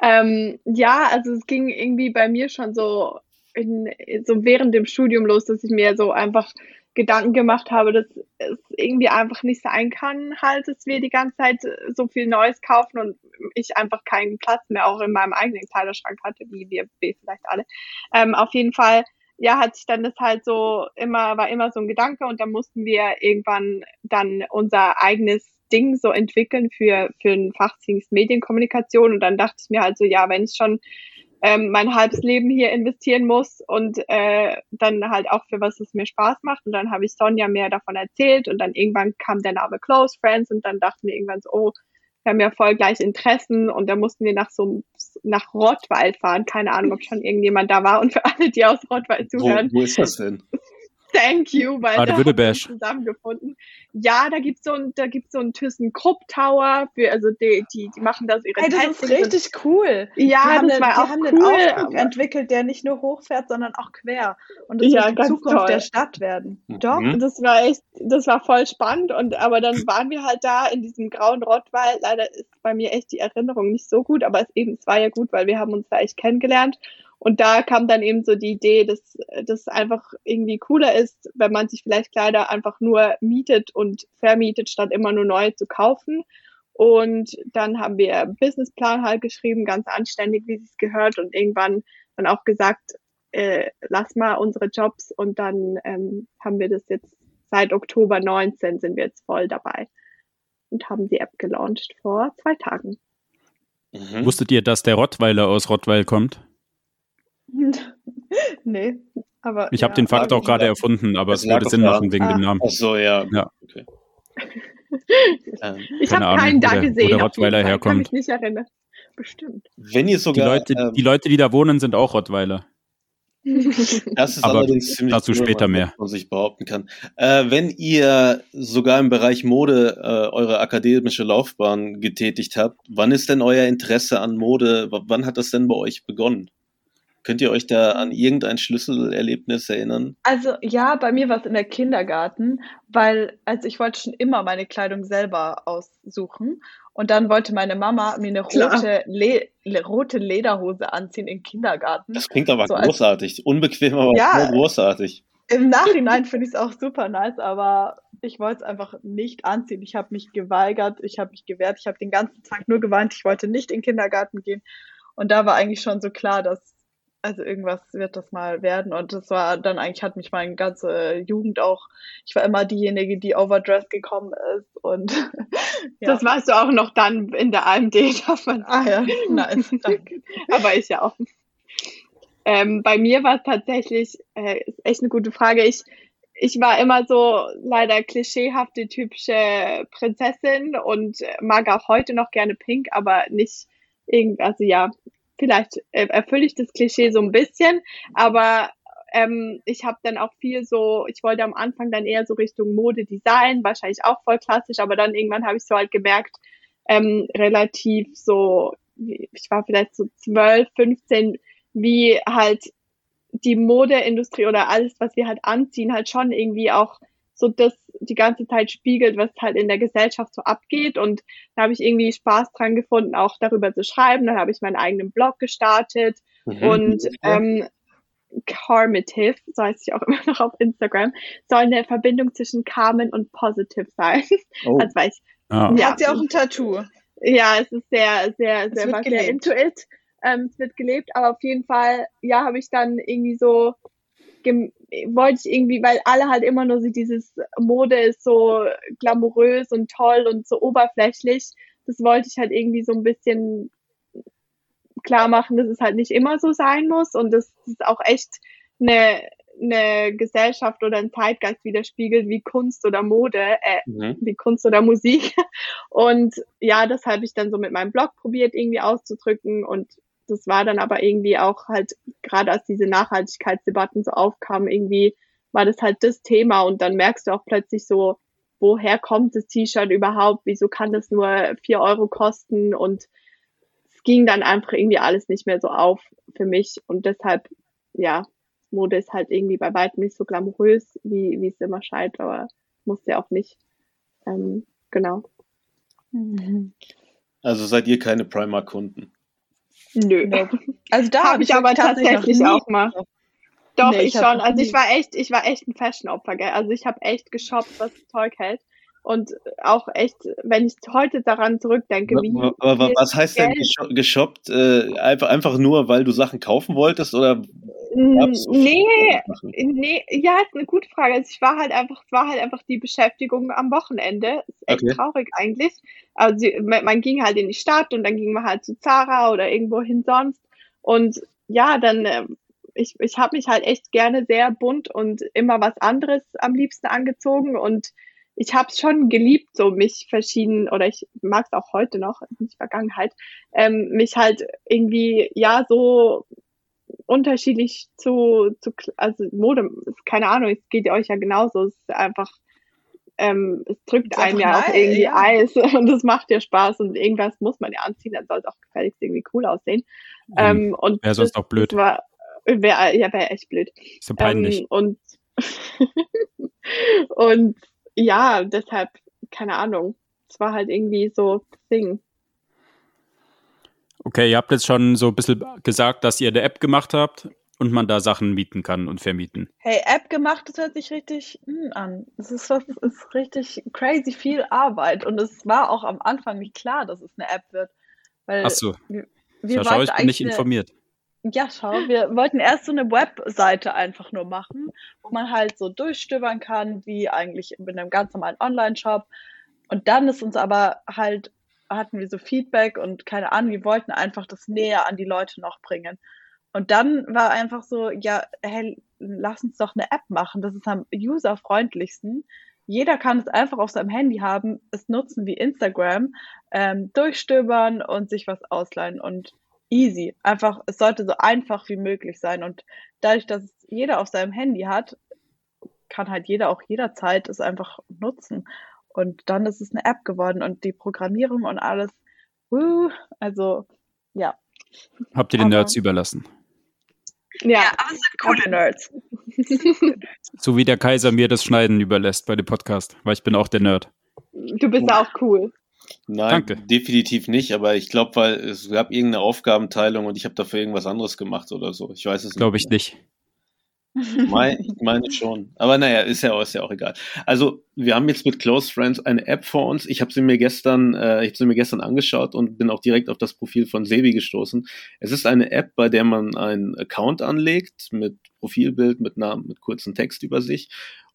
ähm, ja, also es ging irgendwie bei mir schon so in, so während dem Studium los, dass ich mir so einfach Gedanken gemacht habe, dass es irgendwie einfach nicht sein kann, halt, dass wir die ganze Zeit so viel Neues kaufen und ich einfach keinen Platz mehr auch in meinem eigenen Kleiderschrank hatte, wie wir, vielleicht alle. Ähm, auf jeden Fall, ja, hat sich dann das halt so immer, war immer so ein Gedanke und dann mussten wir irgendwann dann unser eigenes Ding so entwickeln für, für ein Fachdienst Medienkommunikation und dann dachte ich mir halt so, ja, wenn ich schon ähm, mein halbes Leben hier investieren muss und äh, dann halt auch für was es mir Spaß macht. Und dann habe ich Sonja mehr davon erzählt und dann irgendwann kam der Name Close Friends und dann dachten wir irgendwann so, oh, wir haben ja voll gleich Interessen und da mussten wir nach so nach Rottweil fahren. Keine Ahnung, ob schon irgendjemand da war und für alle, die aus Rottweil zuhören. Wo, wo ist das denn? Thank you, weil da haben wir zusammengefunden. Ja, da gibt's so ein, da gibt's so einen ThyssenKrupp Tower für, also die, die, die machen da so ihre hey, das ist richtig cool. Ja, die haben, das den, war die auch haben cool, den Aufzug entwickelt, der nicht nur hochfährt, sondern auch quer. Und das ja, wird die Zukunft toll. der Stadt werden. Doch, mhm. das war echt, das war voll spannend und, aber dann waren wir halt da in diesem grauen Rottweil. Leider ist bei mir echt die Erinnerung nicht so gut, aber es eben, es war ja gut, weil wir haben uns da echt kennengelernt. Und da kam dann eben so die Idee, dass das einfach irgendwie cooler ist, wenn man sich vielleicht Kleider einfach nur mietet und vermietet, statt immer nur neu zu kaufen. Und dann haben wir einen Businessplan halt geschrieben, ganz anständig, wie es gehört. Und irgendwann dann auch gesagt, äh, lass mal unsere Jobs. Und dann ähm, haben wir das jetzt seit Oktober 19 sind wir jetzt voll dabei und haben die App gelauncht vor zwei Tagen. Mhm. Wusstet ihr, dass der Rottweiler aus Rottweil kommt? nee, aber. Ich habe den Fakt auch gerade erfunden, aber es würde Sinn machen wegen ah. dem Namen. Ach so, ja. ja. Okay. ich habe keinen da gesehen. Wo der Rottweiler herkommt. Kann mich nicht erinnern. Bestimmt. Wenn ihr sogar. Die Leute, ähm, die Leute, die da wohnen, sind auch Rottweiler. Das ist Aber allerdings ziemlich dazu cool, später mehr. man sich behaupten kann. Äh, wenn ihr sogar im Bereich Mode äh, eure akademische Laufbahn getätigt habt, wann ist denn euer Interesse an Mode? Wann hat das denn bei euch begonnen? Könnt ihr euch da an irgendein Schlüsselerlebnis erinnern? Also ja, bei mir war es in der Kindergarten, weil also ich wollte schon immer meine Kleidung selber aussuchen und dann wollte meine Mama mir eine rote, Le rote Lederhose anziehen im Kindergarten. Das klingt aber so großartig, als, unbequem, aber ja, großartig. Im Nachhinein finde ich es auch super nice, aber ich wollte es einfach nicht anziehen. Ich habe mich geweigert, ich habe mich gewehrt, ich habe den ganzen Tag nur geweint, ich wollte nicht in den Kindergarten gehen. Und da war eigentlich schon so klar, dass also irgendwas wird das mal werden. Und das war dann eigentlich hat mich meine ganze Jugend auch, ich war immer diejenige, die overdressed gekommen ist. Und ja. das warst du auch noch dann in der AMD, darf man Ah ja, nice, danke. Aber ich ja auch. Ähm, bei mir war es tatsächlich, äh, echt eine gute Frage. Ich, ich war immer so leider klischeehafte, typische Prinzessin und mag auch heute noch gerne Pink, aber nicht irgendwie, also ja, vielleicht äh, erfülle ich das Klischee so ein bisschen, aber ähm, ich habe dann auch viel so, ich wollte am Anfang dann eher so Richtung Modedesign, wahrscheinlich auch voll klassisch, aber dann irgendwann habe ich so halt gemerkt, ähm, relativ so, ich war vielleicht so 12, 15, wie halt die Modeindustrie oder alles, was wir halt anziehen, halt schon irgendwie auch so das die ganze Zeit spiegelt, was halt in der Gesellschaft so abgeht. Und da habe ich irgendwie Spaß dran gefunden, auch darüber zu schreiben. Dann habe ich meinen eigenen Blog gestartet mhm. und ähm, Carmitive, so heißt ich auch immer noch auf Instagram, soll eine Verbindung zwischen Carmen und Positive sein. Oh. Also weiß ich, ja. Hat sie auch ein Tattoo? Ja, es ist sehr, sehr, sehr, sehr into it. ähm, es wird gelebt, aber auf jeden Fall, ja, habe ich dann irgendwie so wollte ich irgendwie, weil alle halt immer nur so dieses Mode ist so glamourös und toll und so oberflächlich. Das wollte ich halt irgendwie so ein bisschen klar machen, dass es halt nicht immer so sein muss und dass es auch echt eine, eine Gesellschaft oder ein Zeitgeist widerspiegelt, wie Kunst oder Mode, äh, mhm. wie Kunst oder Musik. Und ja, das habe ich dann so mit meinem Blog probiert irgendwie auszudrücken und das war dann aber irgendwie auch halt, gerade als diese Nachhaltigkeitsdebatten so aufkamen, irgendwie war das halt das Thema und dann merkst du auch plötzlich so, woher kommt das T-Shirt überhaupt, wieso kann das nur vier Euro kosten und es ging dann einfach irgendwie alles nicht mehr so auf für mich und deshalb, ja, Mode ist halt irgendwie bei weitem nicht so glamourös, wie, wie es immer scheint, aber muss ja auch nicht. Ähm, genau. Also seid ihr keine Primark-Kunden? Nö. Also da habe ich aber tatsächlich auch mal. Doch, nee, ich, ich schon. Also ich war echt, ich war echt ein Fashion-Opfer, gell? Also ich habe echt geshoppt, was Zeug hält. Und auch echt, wenn ich heute daran zurückdenke, wie. Aber was heißt Geld denn geshoppt? Äh, einfach, einfach nur, weil du Sachen kaufen wolltest oder? Nee, nee, ja, ist eine gute Frage. Also ich war halt einfach, es war halt einfach die Beschäftigung am Wochenende. Ist echt okay. traurig eigentlich. Also man ging halt in die Stadt und dann ging man halt zu Zara oder irgendwo hin sonst. Und ja, dann äh, ich, ich habe mich halt echt gerne sehr bunt und immer was anderes am liebsten angezogen und ich habe es schon geliebt, so mich verschieden, oder ich mag es auch heute noch, nicht Vergangenheit, ähm, mich halt irgendwie, ja, so unterschiedlich zu, zu also Mode, keine Ahnung, es geht euch ja genauso, es ist einfach, ähm, es drückt einen ja auch irgendwie ja. Eis und es macht ja Spaß und irgendwas muss man ja anziehen, dann soll es auch gefälligst irgendwie cool aussehen. Mhm. Ähm, und Wäre sonst auch blöd. War, wär, ja, wäre echt blöd. Ist ja peinlich. Ähm, und und ja, deshalb, keine Ahnung. Es war halt irgendwie so Ding. Okay, ihr habt jetzt schon so ein bisschen gesagt, dass ihr eine App gemacht habt und man da Sachen mieten kann und vermieten. Hey, App gemacht, das hört sich richtig hm, an. Es ist, das ist richtig crazy viel Arbeit und es war auch am Anfang nicht klar, dass es eine App wird. Weil Ach so. Wir, wir schau, ich bin nicht informiert. Ja, schau, wir wollten erst so eine Webseite einfach nur machen, wo man halt so durchstöbern kann, wie eigentlich in einem ganz normalen Online-Shop. Und dann ist uns aber halt, hatten wir so Feedback und keine Ahnung, wir wollten einfach das näher an die Leute noch bringen. Und dann war einfach so, ja, hey, lass uns doch eine App machen, das ist am userfreundlichsten. Jeder kann es einfach auf seinem Handy haben, es nutzen wie Instagram, ähm, durchstöbern und sich was ausleihen. Und easy. Einfach, es sollte so einfach wie möglich sein. Und dadurch, dass es jeder auf seinem Handy hat, kann halt jeder auch jederzeit es einfach nutzen. Und dann ist es eine App geworden und die Programmierung und alles. Uh, also, ja. Habt ihr den Nerds überlassen? Ja, aber es sind coole Nerds. so wie der Kaiser mir das Schneiden überlässt bei dem Podcast, weil ich bin auch der Nerd. Du bist auch cool. Nein, Danke. definitiv nicht, aber ich glaube, weil es gab irgendeine Aufgabenteilung und ich habe dafür irgendwas anderes gemacht oder so. Ich weiß es nicht. Glaube ich nicht. Mein, ich meine schon. Aber naja, ist ja, ist ja auch egal. Also, wir haben jetzt mit Close Friends eine App vor uns. Ich habe sie mir gestern, äh, ich habe sie mir gestern angeschaut und bin auch direkt auf das Profil von Sebi gestoßen. Es ist eine App, bei der man einen Account anlegt mit Profilbild, mit Namen, mit kurzen Text über sich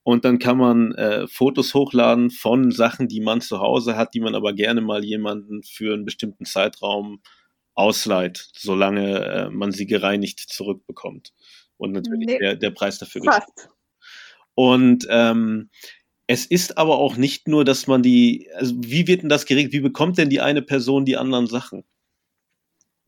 und dann kann man äh, Fotos hochladen von Sachen, die man zu Hause hat, die man aber gerne mal jemanden für einen bestimmten Zeitraum ausleiht, solange äh, man sie gereinigt zurückbekommt. Und natürlich nee. der, der Preis dafür Fast. Und ähm, es ist aber auch nicht nur, dass man die, also wie wird denn das geregelt? Wie bekommt denn die eine Person die anderen Sachen?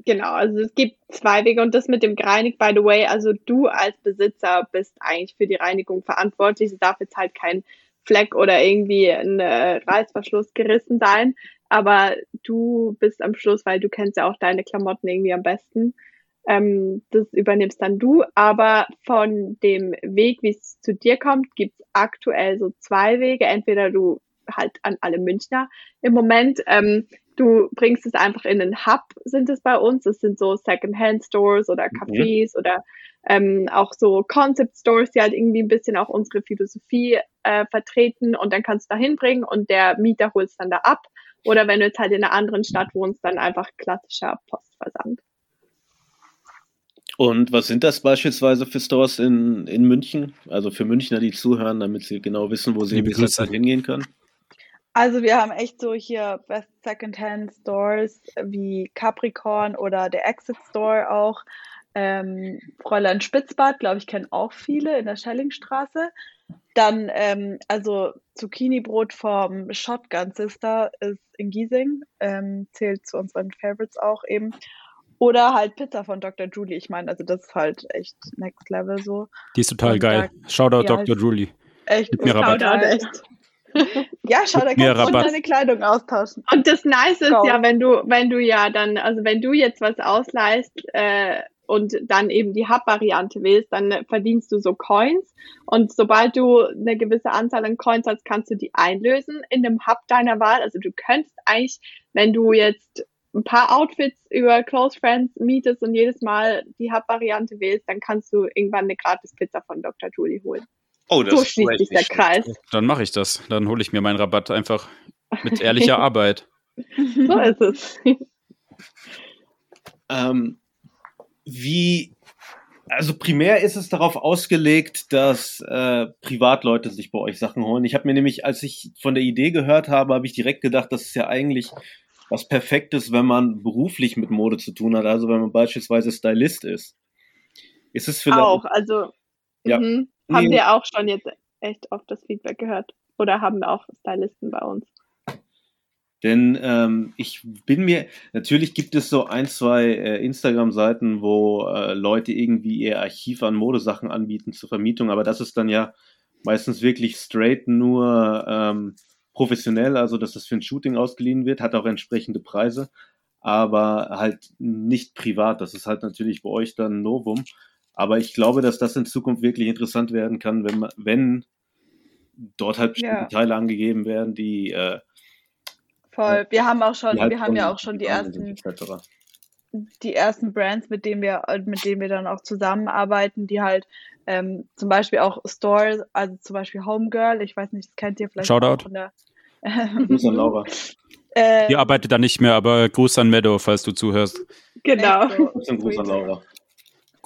Genau, also es gibt zwei Wege und das mit dem gereinigt, by the way, also du als Besitzer bist eigentlich für die Reinigung verantwortlich. Es darf jetzt halt kein Fleck oder irgendwie ein äh, Reißverschluss gerissen sein, aber du bist am Schluss, weil du kennst ja auch deine Klamotten irgendwie am besten. Ähm, das übernimmst dann du, aber von dem Weg, wie es zu dir kommt, gibt es aktuell so zwei Wege. Entweder du halt an alle Münchner im Moment. Ähm, du bringst es einfach in einen Hub, sind es bei uns. Das sind so Second-Hand-Stores oder mhm. Cafés mhm. oder ähm, auch so Concept-Stores, die halt irgendwie ein bisschen auch unsere Philosophie äh, vertreten und dann kannst du da hinbringen und der Mieter holt es dann da ab. Oder wenn du jetzt halt in einer anderen Stadt wohnst, dann einfach klassischer Postversand. Und was sind das beispielsweise für Stores in, in München? Also für Münchner, die zuhören, damit sie genau wissen, wo sie in dieser Zeit hingehen können? Also wir haben echt so hier Best Secondhand Stores wie Capricorn oder der Exit Store auch. Ähm, Fräulein Spitzbart, glaube ich, kennen auch viele in der Schellingstraße. Dann, ähm, also Zucchini-Brot vom Shotgun Sister ist in Giesing, ähm, zählt zu unseren Favorites auch eben. Oder halt Pizza von Dr. Julie. Ich meine, also das ist halt echt Next Level so. Die ist total Und geil. Da, Shoutout ja, Dr. Julie. Echt. Mit mir Rabatt. Shoutout, echt. Ja, schau, da kannst du deine Kleidung austauschen. Und das Nice ist Go. ja, wenn du, wenn du ja dann, also wenn du jetzt was ausleihst äh, und dann eben die Hub-Variante wählst, dann verdienst du so Coins. Und sobald du eine gewisse Anzahl an Coins hast, kannst du die einlösen in dem Hub deiner Wahl. Also du könntest eigentlich, wenn du jetzt ein paar Outfits über Close Friends mietest und jedes Mal die Hub-Variante wählst, dann kannst du irgendwann eine gratis Pizza von Dr. Julie holen. Oh, das so schließt sich der Kreis. Dann mache ich das. Dann hole ich mir meinen Rabatt einfach mit ehrlicher Arbeit. so ist es. ähm, wie, also primär ist es darauf ausgelegt, dass äh, Privatleute sich bei euch Sachen holen. Ich habe mir nämlich, als ich von der Idee gehört habe, habe ich direkt gedacht, das ist ja eigentlich was Perfektes, wenn man beruflich mit Mode zu tun hat, also wenn man beispielsweise Stylist ist. Ist es vielleicht. Auch, also ja. Mhm. Haben wir auch schon jetzt echt oft das Feedback gehört. Oder haben wir auch Stylisten bei uns. Denn ähm, ich bin mir, natürlich gibt es so ein, zwei äh, Instagram-Seiten, wo äh, Leute irgendwie ihr Archiv an Modesachen anbieten zur Vermietung, aber das ist dann ja meistens wirklich straight nur ähm, professionell, also dass das für ein Shooting ausgeliehen wird, hat auch entsprechende Preise, aber halt nicht privat. Das ist halt natürlich bei euch dann ein Novum. Aber ich glaube, dass das in Zukunft wirklich interessant werden kann, wenn, man, wenn dort halt bestimmte ja. Teile angegeben werden, die äh, voll. Wir haben auch schon, wir haben ja auch schon die ersten, die ersten Brands, mit denen wir, mit denen wir dann auch zusammenarbeiten, die halt ähm, zum Beispiel auch Stores, also zum Beispiel Homegirl, ich weiß nicht, das kennt ihr vielleicht Shoutout. von der Grüß an Laura. Äh, die arbeitet da nicht mehr, aber Gruß an Meadow, falls du zuhörst. Genau. Gruß an Laura.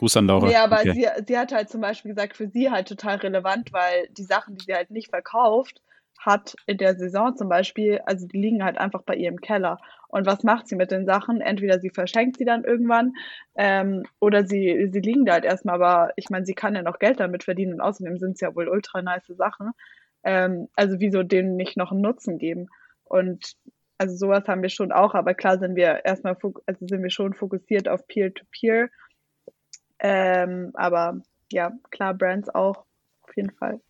Gruß an Laura. Ja, aber okay. sie, sie hat halt zum Beispiel gesagt, für sie halt total relevant, weil die Sachen, die sie halt nicht verkauft, hat in der Saison zum Beispiel, also die liegen halt einfach bei ihr im Keller. Und was macht sie mit den Sachen? Entweder sie verschenkt sie dann irgendwann ähm, oder sie, sie liegen da halt erstmal, aber ich meine, sie kann ja noch Geld damit verdienen und außerdem sind es ja wohl ultra nice Sachen. Ähm, also wieso denen nicht noch einen Nutzen geben? Und also sowas haben wir schon auch, aber klar sind wir erstmal, also sind wir schon fokussiert auf Peer-to-Peer. -Peer. Ähm, aber ja, klar, Brands auch, auf jeden Fall.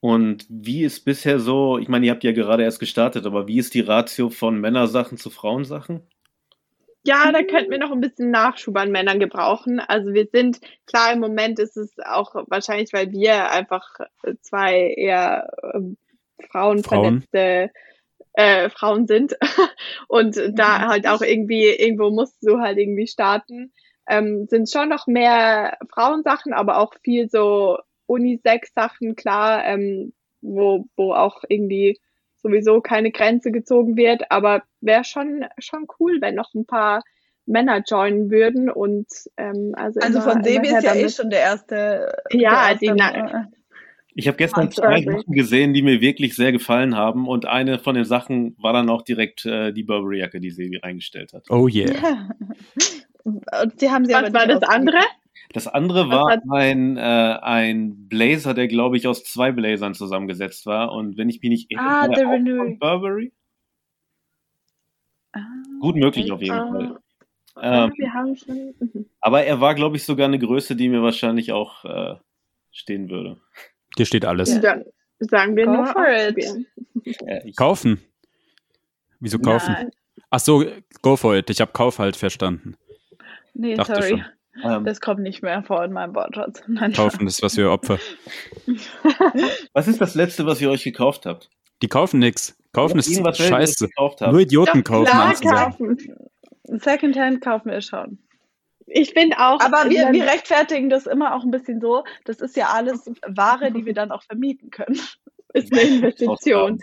Und wie ist bisher so, ich meine, ihr habt ja gerade erst gestartet, aber wie ist die Ratio von Männersachen zu Frauensachen? Ja, da könnten wir noch ein bisschen Nachschub an Männern gebrauchen. Also wir sind, klar, im Moment ist es auch wahrscheinlich, weil wir einfach zwei eher äh, frauenverletzte Frauen. Äh, Frauen sind und da mhm. halt auch irgendwie, irgendwo musst du halt irgendwie starten, ähm, sind schon noch mehr Frauensachen, aber auch viel so Unisex-Sachen, klar, ähm, wo, wo auch irgendwie sowieso keine Grenze gezogen wird, aber wäre schon, schon cool, wenn noch ein paar Männer joinen würden und ähm, also, also immer, von Sebi ist ja eh schon der erste. Ja, der erste, die, ich habe gestern zwei Sachen gesehen, die mir wirklich sehr gefallen haben und eine von den Sachen war dann auch direkt äh, die Burberry-Jacke, die Sebi reingestellt hat. Oh yeah. und die haben sie Was war das andere? Das andere war ein, äh, ein Blazer, der, glaube ich, aus zwei Blazern zusammengesetzt war. Und wenn ich mich nicht irre, ah, der von Burberry. Ah, Gut möglich auf jeden Fall. Ah, ähm. Mhm. Aber er war, glaube ich, sogar eine Größe, die mir wahrscheinlich auch äh, stehen würde. Dir steht alles. Dann sagen wir Go nur for it. Äh, kaufen. Wieso kaufen? Nein. Ach so, go for it. Ich habe Kauf halt verstanden. Nee, Dachte sorry. Schon. Ähm, das kommt nicht mehr vor in meinem Wortschatz. kaufen ist was für Opfer. was ist das Letzte, was ihr euch gekauft habt? Die kaufen nichts. Kaufen ist scheiße. Nur Idioten kaufen. Klar, kaufen. Secondhand kaufen wir schon. Ich finde auch. Aber wir, wir rechtfertigen das immer auch ein bisschen so. Das ist ja alles Ware, die wir dann auch vermieten können. Ist eine Investition.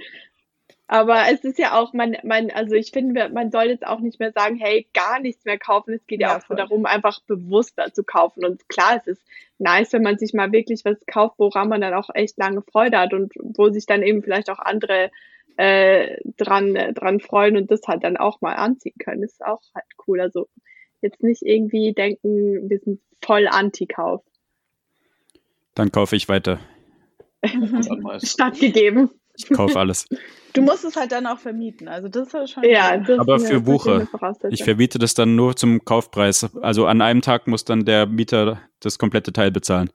Aber es ist ja auch, man, man, also ich finde, man soll jetzt auch nicht mehr sagen, hey, gar nichts mehr kaufen. Es geht ja, ja auch so darum, einfach bewusster zu kaufen. Und klar, es ist nice, wenn man sich mal wirklich was kauft, woran man dann auch echt lange Freude hat und wo sich dann eben vielleicht auch andere äh, dran, dran freuen und das halt dann auch mal anziehen können. Das ist auch halt cool. Also jetzt nicht irgendwie denken, wir sind voll Anti-Kauf. Dann kaufe ich weiter. Stattgegeben. Ich kaufe alles. Du musst es halt dann auch vermieten. Also das ist schon. Ja, das aber für Wucher. Ich vermiete das dann nur zum Kaufpreis. Also an einem Tag muss dann der Mieter das komplette Teil bezahlen.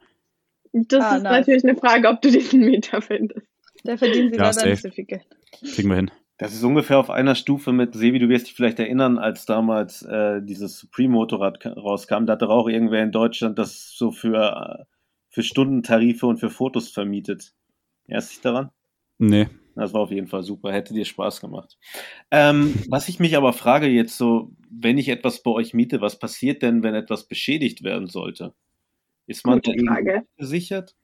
Das ah, ist nice. natürlich eine Frage, ob du diesen Mieter findest. Der verdient wieder ja, dann nicht so viel Geld. Kriegen wir hin. Das ist ungefähr auf einer Stufe mit Sevi, du wirst dich vielleicht erinnern, als damals äh, dieses Supreme-Motorrad rauskam, da hatte auch irgendwer in Deutschland das so für, äh, für Stundentarife und für Fotos vermietet. Erinnerst dich daran? Nee. Das war auf jeden Fall super, hätte dir Spaß gemacht. Ähm, was ich mich aber frage jetzt so, wenn ich etwas bei euch miete, was passiert denn, wenn etwas beschädigt werden sollte? Ist man Frage. gesichert?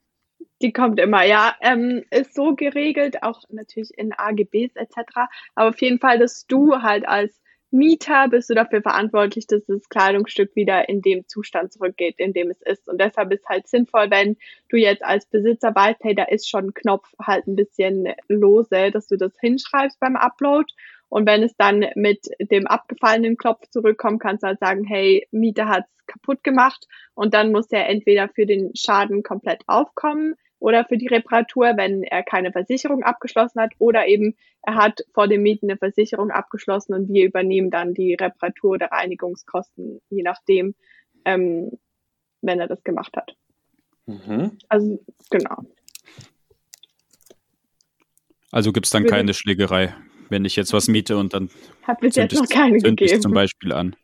Die kommt immer, ja. Ähm, ist so geregelt, auch natürlich in AGBs etc. Aber auf jeden Fall, dass du halt als Mieter bist du dafür verantwortlich, dass das Kleidungsstück wieder in dem Zustand zurückgeht, in dem es ist. Und deshalb ist halt sinnvoll, wenn du jetzt als Besitzer weißt, hey, da ist schon ein Knopf halt ein bisschen lose, dass du das hinschreibst beim Upload. Und wenn es dann mit dem abgefallenen Knopf zurückkommt, kannst du halt sagen, hey, Mieter hat's kaputt gemacht. Und dann muss er entweder für den Schaden komplett aufkommen, oder für die Reparatur, wenn er keine Versicherung abgeschlossen hat oder eben er hat vor dem Mieten eine Versicherung abgeschlossen und wir übernehmen dann die Reparatur oder Reinigungskosten, je nachdem, ähm, wenn er das gemacht hat. Mhm. Also genau. Also gibt es dann keine Schlägerei, wenn ich jetzt was miete und dann hat bis jetzt noch keine gegeben. zum Beispiel an.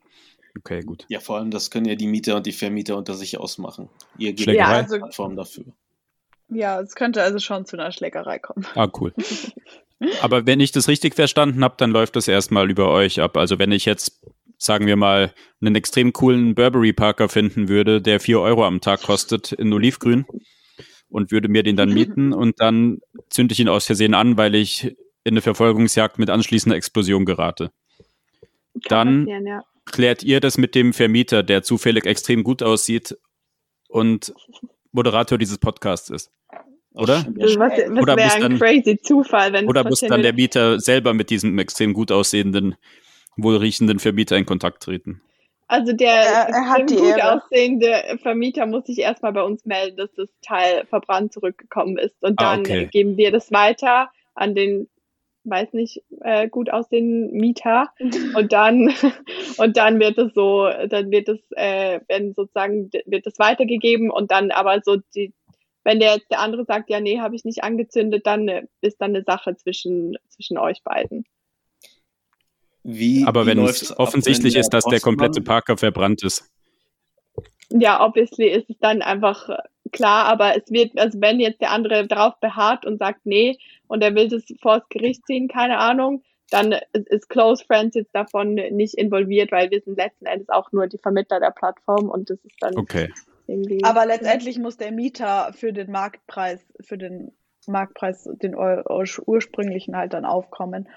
Okay, gut. Ja, vor allem das können ja die Mieter und die Vermieter unter sich ausmachen. Ihr gebt ja, also, Plattform dafür. Ja, es könnte also schon zu einer Schlägerei kommen. Ah, cool. Aber wenn ich das richtig verstanden habe, dann läuft das erstmal über euch ab. Also wenn ich jetzt, sagen wir mal, einen extrem coolen Burberry Parker finden würde, der vier Euro am Tag kostet in Olivgrün und würde mir den dann mieten und dann zünde ich ihn aus Versehen an, weil ich in eine Verfolgungsjagd mit anschließender Explosion gerate. Dann ja. klärt ihr das mit dem Vermieter, der zufällig extrem gut aussieht und Moderator dieses Podcasts ist. Oder? Das, was, was oder wäre ein dann, crazy Zufall, wenn Oder muss dann der Mieter selber mit diesem extrem gut aussehenden, wohlriechenden Vermieter in Kontakt treten? Also der er, er extrem gut Ehre. aussehende Vermieter muss sich erstmal bei uns melden, dass das Teil verbrannt zurückgekommen ist. Und ah, dann ah, okay. geben wir das weiter an den weiß nicht, äh, gut aussehenden Mieter und dann und dann wird es so, dann wird es, äh, wenn sozusagen wird es weitergegeben und dann aber so die, wenn der der andere sagt, ja nee, habe ich nicht angezündet, dann äh, ist dann eine Sache zwischen zwischen euch beiden. Wie, aber wenn es offensichtlich ist, dass der komplette Parker verbrannt ist. Ja, obviously ist es dann einfach klar, aber es wird, also wenn jetzt der andere darauf beharrt und sagt, nee, und er will das vors Gericht ziehen, keine Ahnung, dann ist Close Friends jetzt davon nicht involviert, weil wir sind letzten Endes auch nur die Vermittler der Plattform und das ist dann okay. irgendwie. Aber letztendlich muss der Mieter für den Marktpreis, für den Marktpreis, den ursprünglichen halt dann aufkommen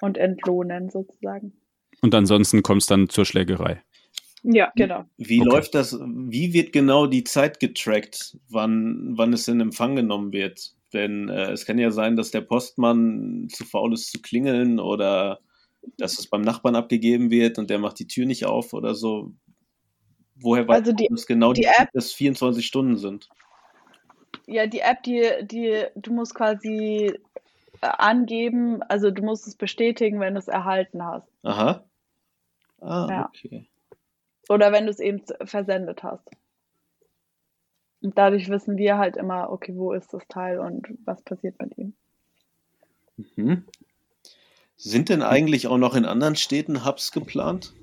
und entlohnen sozusagen. Und ansonsten kommt es dann zur Schlägerei. Ja, genau. Wie okay. läuft das? Wie wird genau die Zeit getrackt, wann, wann es in Empfang genommen wird? Denn äh, es kann ja sein, dass der Postmann zu faul ist zu klingeln oder dass es beim Nachbarn abgegeben wird und der macht die Tür nicht auf oder so. Woher weiß also die, dass genau die, die App, dass 24 Stunden sind? Ja, die App, die, die, du musst quasi äh, angeben, also du musst es bestätigen, wenn du es erhalten hast. Aha. Ah, ja. okay. Oder wenn du es eben versendet hast. Und dadurch wissen wir halt immer, okay, wo ist das Teil und was passiert mit ihm. Mhm. Sind denn eigentlich auch noch in anderen Städten Hubs geplant?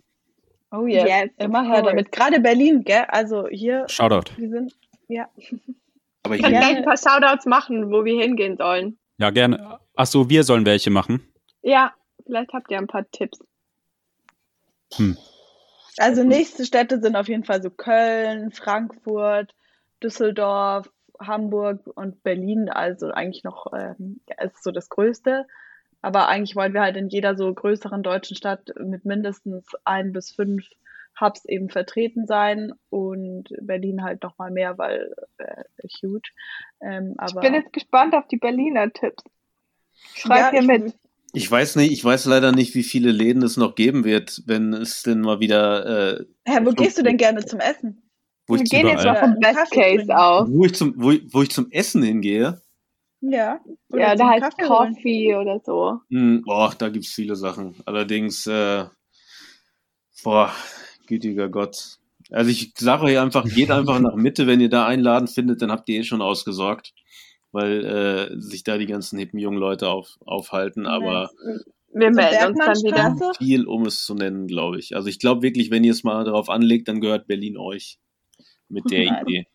Oh yes, yes immer her damit. Gerade Berlin, gell? Also hier. Shoutout. Wir sind, ja. Aber ich kann gleich ein paar Shoutouts machen, wo wir hingehen sollen. Ja, gerne. Achso, wir sollen welche machen. Ja, vielleicht habt ihr ein paar Tipps. Hm. Also nächste Städte sind auf jeden Fall so Köln, Frankfurt, Düsseldorf, Hamburg und Berlin. Also eigentlich noch ähm, ist so das Größte. Aber eigentlich wollen wir halt in jeder so größeren deutschen Stadt mit mindestens ein bis fünf Hubs eben vertreten sein und Berlin halt noch mal mehr, weil äh, huge. Ähm, aber ich bin jetzt gespannt auf die Berliner Tipps. Schreib ja, hier mit. Ich weiß nicht, ich weiß leider nicht, wie viele Läden es noch geben wird, wenn es denn mal wieder. Äh, Hä, wo gehst du denn gerne zum Essen? Wo Wir gehen jetzt mal vom Best Case aus. Wo ich zum, wo ich, wo ich zum Essen hingehe. Ja. ja, da heißt Coffee oder so. Hm, boah, da gibt es viele Sachen. Allerdings, äh, boah, gütiger Gott. Also ich sage euch einfach, geht einfach nach Mitte, wenn ihr da Einladen findet, dann habt ihr eh schon ausgesorgt, weil äh, sich da die ganzen hippen jungen Leute auf, aufhalten. Aber wir melden uns dann wieder. Viel, um es zu nennen, glaube ich. Also ich glaube wirklich, wenn ihr es mal darauf anlegt, dann gehört Berlin euch mit der Nein. Idee.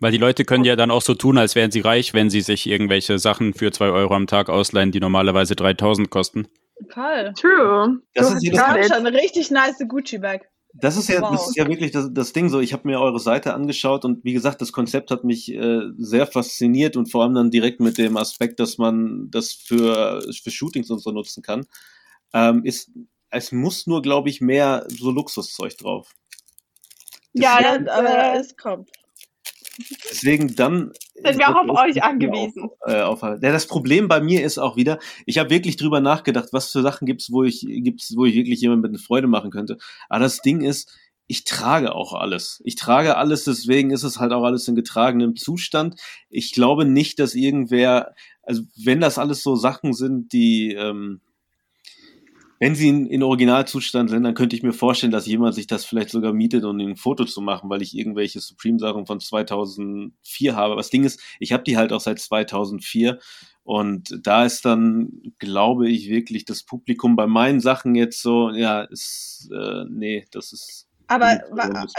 Weil die Leute können ja dann auch so tun, als wären sie reich, wenn sie sich irgendwelche Sachen für zwei Euro am Tag ausleihen, die normalerweise 3000 kosten. Voll. True. Das, ist, das ist schon eine richtig nice Gucci-Bag. Das ist ja, wow. das ist ja wirklich das, das Ding so. Ich habe mir eure Seite angeschaut und wie gesagt, das Konzept hat mich äh, sehr fasziniert und vor allem dann direkt mit dem Aspekt, dass man das für, für Shootings und so nutzen kann. Ähm, ist, es muss nur, glaube ich, mehr so Luxuszeug drauf. Das ja, das, aber es kommt. Deswegen dann. Sind wir auch auf euch angewiesen. Auf, äh, auf, ja, das Problem bei mir ist auch wieder, ich habe wirklich drüber nachgedacht, was für Sachen gibt's, wo ich, gibt's, wo ich wirklich jemand mit Freude machen könnte. Aber das Ding ist, ich trage auch alles. Ich trage alles, deswegen ist es halt auch alles in getragenem Zustand. Ich glaube nicht, dass irgendwer, also wenn das alles so Sachen sind, die, ähm, wenn sie in, in Originalzustand sind, dann könnte ich mir vorstellen, dass jemand sich das vielleicht sogar mietet, um ein Foto zu machen, weil ich irgendwelche Supreme-Sachen von 2004 habe. Aber das Ding ist, ich habe die halt auch seit 2004 und da ist dann, glaube ich, wirklich das Publikum bei meinen Sachen jetzt so, ja, ist, äh, nee, das ist. Aber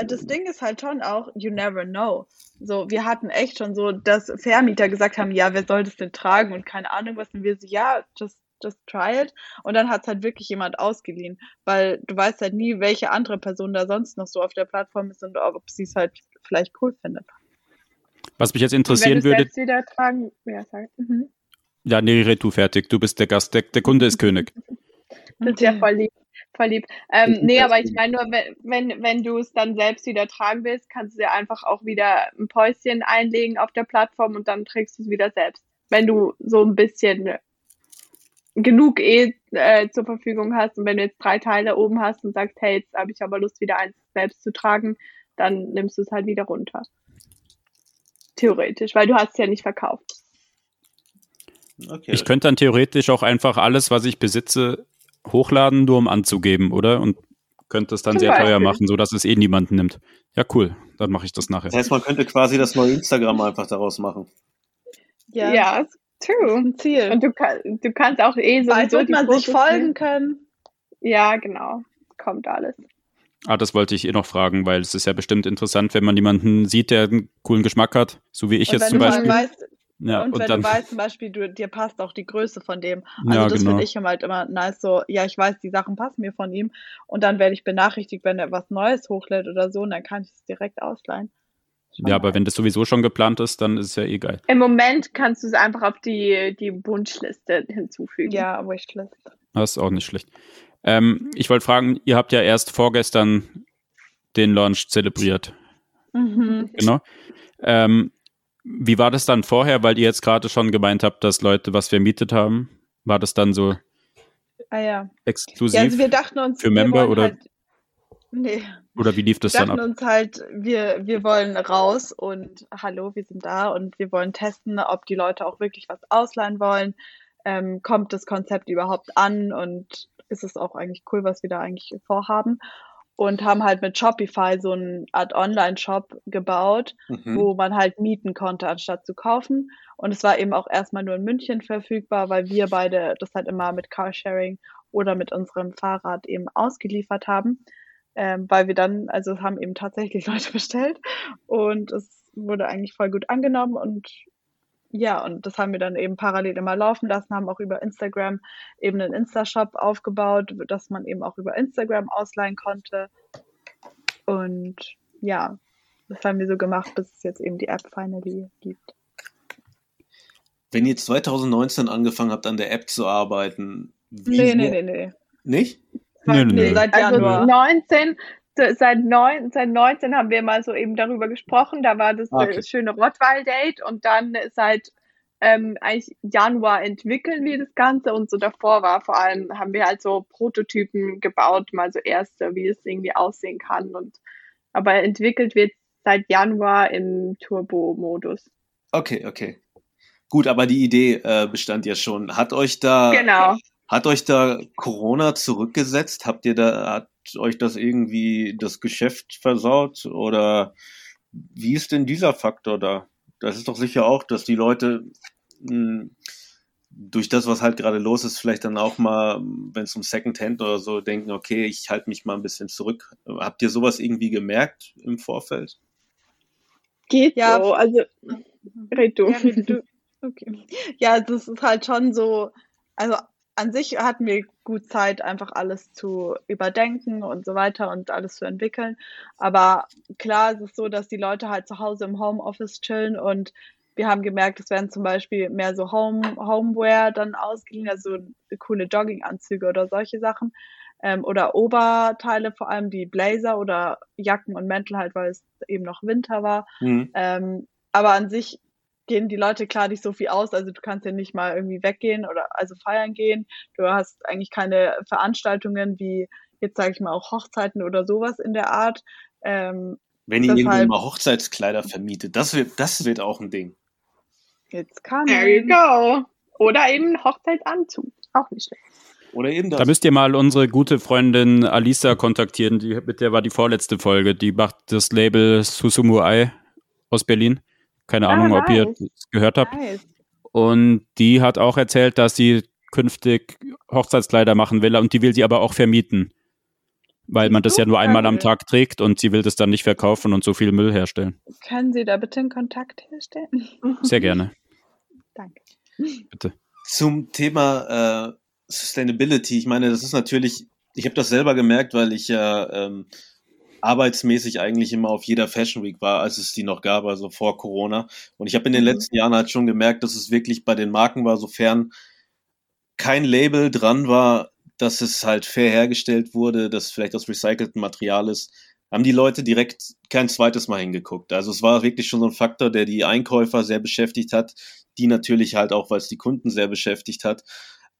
das Ding ist halt schon auch, you never know. So, wir hatten echt schon so, dass Vermieter gesagt haben, ja, wer soll das denn tragen und keine Ahnung was. Und wir so, ja, just just try it. Und dann hat es halt wirklich jemand ausgeliehen, weil du weißt halt nie, welche andere Person da sonst noch so auf der Plattform ist und ob sie es halt vielleicht cool findet. Was mich jetzt interessieren würde. Wieder tragen, ja, mhm. ja, nee, red du fertig. Du bist der Gast, der, der Kunde ist König. Das ist ja voll lieb. Voll lieb. Ähm, nee, aber ich meine nur, wenn, wenn, wenn du es dann selbst wieder tragen willst, kannst du dir einfach auch wieder ein Päuschen einlegen auf der Plattform und dann trägst du es wieder selbst. Wenn du so ein bisschen genug eh äh, zur Verfügung hast und wenn du jetzt drei Teile oben hast und sagst, hey, jetzt habe ich aber Lust, wieder eins selbst zu tragen, dann nimmst du es halt wieder runter. Theoretisch, weil du hast es ja nicht verkauft. Okay. Ich könnte dann theoretisch auch einfach alles, was ich besitze, hochladen, nur um anzugeben, oder? Und könnte es dann Zum sehr Beispiel. teuer machen, sodass es eh niemand nimmt. Ja, cool. Dann mache ich das nachher. Das heißt, man könnte quasi das neue Instagram einfach daraus machen. Ja, ja True. Ein Ziel. Und du, du kannst auch eh so. Bald wird man sich folgen können. Ja, genau. Kommt alles. Ah, das wollte ich eh noch fragen, weil es ist ja bestimmt interessant, wenn man jemanden sieht, der einen coolen Geschmack hat, so wie ich und jetzt zum Beispiel. Weißt, ja, und, und wenn dann, du weißt zum Beispiel, du, dir passt auch die Größe von dem. Also ja, das genau. finde ich halt immer nice, so, ja, ich weiß, die Sachen passen mir von ihm und dann werde ich benachrichtigt, wenn er was Neues hochlädt oder so und dann kann ich es direkt ausleihen. Ja, aber wenn das sowieso schon geplant ist, dann ist es ja eh geil. Im Moment kannst du es einfach auf die, die Wunschliste hinzufügen. Ja, Wishlist. Das ist auch nicht schlecht. Ähm, ich wollte fragen, ihr habt ja erst vorgestern den Launch zelebriert. Mhm. Genau. Ähm, wie war das dann vorher, weil ihr jetzt gerade schon gemeint habt, dass Leute was vermietet haben? War das dann so ah, ja. exklusiv ja, also wir dachten uns, für Member oder? Halt, nee, oder wie lief das dann ab? Wir uns halt, wir, wir wollen raus und hallo, wir sind da und wir wollen testen, ob die Leute auch wirklich was ausleihen wollen. Ähm, kommt das Konzept überhaupt an und ist es auch eigentlich cool, was wir da eigentlich vorhaben? Und haben halt mit Shopify so eine Art Online-Shop gebaut, mhm. wo man halt mieten konnte, anstatt zu kaufen. Und es war eben auch erstmal nur in München verfügbar, weil wir beide das halt immer mit Carsharing oder mit unserem Fahrrad eben ausgeliefert haben ähm, weil wir dann, also haben eben tatsächlich Leute bestellt und es wurde eigentlich voll gut angenommen und ja, und das haben wir dann eben parallel immer laufen lassen, haben auch über Instagram eben einen Insta-Shop aufgebaut, dass man eben auch über Instagram ausleihen konnte. Und ja, das haben wir so gemacht, bis es jetzt eben die App finally gibt. Wenn ihr 2019 angefangen habt, an der App zu arbeiten, wie nee, nee, nee, nee. Nicht? Nee, nee, nee. Seit also Januar. Also 19, seit, neun, seit 19 haben wir mal so eben darüber gesprochen. Da war das okay. schöne Rottweil-Date und dann seit ähm, eigentlich Januar entwickeln wir das Ganze und so davor war vor allem, haben wir halt so Prototypen gebaut, mal so erste, wie es irgendwie aussehen kann und aber entwickelt wird seit Januar im Turbo-Modus. Okay, okay. Gut, aber die Idee äh, bestand ja schon. Hat euch da genau. Hat euch da Corona zurückgesetzt? Habt ihr da hat euch das irgendwie das Geschäft versaut oder wie ist denn dieser Faktor da? Das ist doch sicher auch, dass die Leute mh, hm, durch das, was halt gerade los ist, vielleicht dann auch mal, wenn es um Secondhand oder so, denken, okay, ich halte mich mal ein bisschen zurück. Habt ihr sowas irgendwie gemerkt im Vorfeld? Geht ja, so, also red du. Ja, du. Okay. Ja, das ist halt schon so, also an sich hatten wir gut Zeit, einfach alles zu überdenken und so weiter und alles zu entwickeln. Aber klar ist es so, dass die Leute halt zu Hause im Homeoffice chillen und wir haben gemerkt, es werden zum Beispiel mehr so Home, Homeware dann ausgeliehen, also coole Jogginganzüge oder solche Sachen. Ähm, oder Oberteile, vor allem die Blazer oder Jacken und Mäntel halt, weil es eben noch Winter war. Mhm. Ähm, aber an sich gehen die Leute klar nicht so viel aus. Also du kannst ja nicht mal irgendwie weggehen oder also feiern gehen. Du hast eigentlich keine Veranstaltungen wie jetzt sage ich mal auch Hochzeiten oder sowas in der Art. Ähm, Wenn ihr irgendwann mal Hochzeitskleider vermietet, das wird, das wird auch ein Ding. Jetzt kann There you go. Oder eben Hochzeitsanzug. Auch nicht schlecht. Oder eben das. Da müsst ihr mal unsere gute Freundin Alisa kontaktieren. Die, mit der war die vorletzte Folge. Die macht das Label Susumu Ai aus Berlin. Keine ah, Ahnung, nice. ob ihr das gehört habt. Nice. Und die hat auch erzählt, dass sie künftig Hochzeitskleider machen will und die will sie aber auch vermieten. Weil man das ja nur einmal am Tag trägt und sie will das dann nicht verkaufen und so viel Müll herstellen. Können Sie da bitte einen Kontakt herstellen? Sehr gerne. Danke. Bitte. Zum Thema äh, Sustainability, ich meine, das ist natürlich, ich habe das selber gemerkt, weil ich ja ähm, arbeitsmäßig eigentlich immer auf jeder Fashion Week war, als es die noch gab, also vor Corona. Und ich habe in den mhm. letzten Jahren halt schon gemerkt, dass es wirklich bei den Marken war, sofern kein Label dran war, dass es halt fair hergestellt wurde, dass vielleicht aus recyceltem Material ist, haben die Leute direkt kein zweites Mal hingeguckt. Also es war wirklich schon so ein Faktor, der die Einkäufer sehr beschäftigt hat, die natürlich halt auch, weil es die Kunden sehr beschäftigt hat.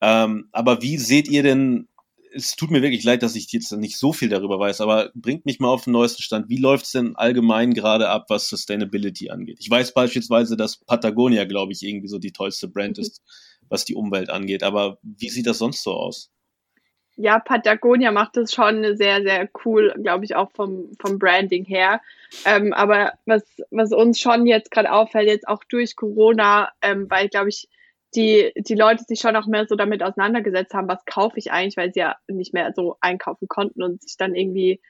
Ähm, aber wie seht ihr denn es tut mir wirklich leid, dass ich jetzt nicht so viel darüber weiß, aber bringt mich mal auf den neuesten Stand. Wie läuft es denn allgemein gerade ab, was Sustainability angeht? Ich weiß beispielsweise, dass Patagonia, glaube ich, irgendwie so die tollste Brand mhm. ist, was die Umwelt angeht. Aber wie sieht das sonst so aus? Ja, Patagonia macht das schon sehr, sehr cool, glaube ich, auch vom, vom Branding her. Ähm, aber was, was uns schon jetzt gerade auffällt, jetzt auch durch Corona, ähm, weil, glaube ich, die, die Leute sich schon auch mehr so damit auseinandergesetzt haben, was kaufe ich eigentlich, weil sie ja nicht mehr so einkaufen konnten und sich dann irgendwie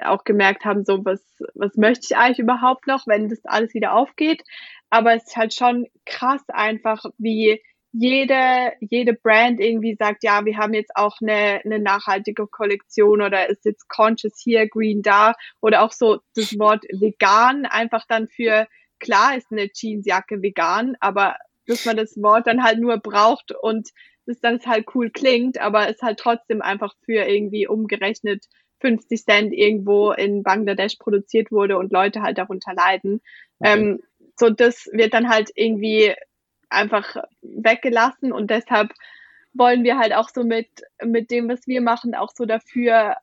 auch gemerkt haben, so was, was möchte ich eigentlich überhaupt noch, wenn das alles wieder aufgeht. Aber es ist halt schon krass einfach, wie jede, jede Brand irgendwie sagt, ja, wir haben jetzt auch eine, eine nachhaltige Kollektion oder ist jetzt conscious hier, green da oder auch so das Wort vegan einfach dann für, klar ist eine Jeansjacke vegan, aber dass man das Wort dann halt nur braucht und es dann halt cool klingt, aber es halt trotzdem einfach für irgendwie umgerechnet 50 Cent irgendwo in Bangladesch produziert wurde und Leute halt darunter leiden. Okay. Ähm, so, das wird dann halt irgendwie einfach weggelassen und deshalb wollen wir halt auch so mit, mit dem, was wir machen, auch so dafür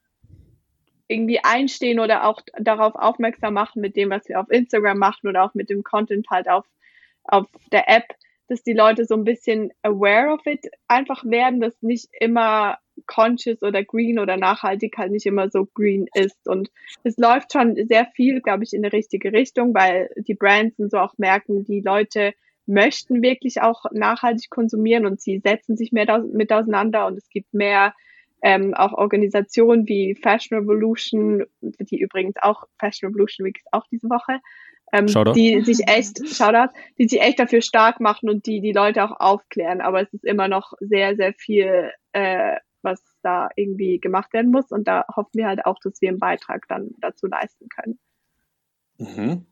irgendwie einstehen oder auch darauf aufmerksam machen mit dem, was wir auf Instagram machen oder auch mit dem Content halt auf, auf der App, dass die Leute so ein bisschen aware of it einfach werden, dass nicht immer conscious oder green oder nachhaltig halt nicht immer so green ist. Und es läuft schon sehr viel, glaube ich, in die richtige Richtung, weil die Brands und so auch merken, die Leute möchten wirklich auch nachhaltig konsumieren und sie setzen sich mehr mit auseinander und es gibt mehr ähm, auch Organisationen wie Fashion Revolution, die übrigens auch Fashion Revolution Week ist auch diese Woche, ähm, die sich echt, Shoutout, die sich echt dafür stark machen und die die Leute auch aufklären. Aber es ist immer noch sehr, sehr viel, äh, was da irgendwie gemacht werden muss. Und da hoffen wir halt auch, dass wir einen Beitrag dann dazu leisten können. Mhm.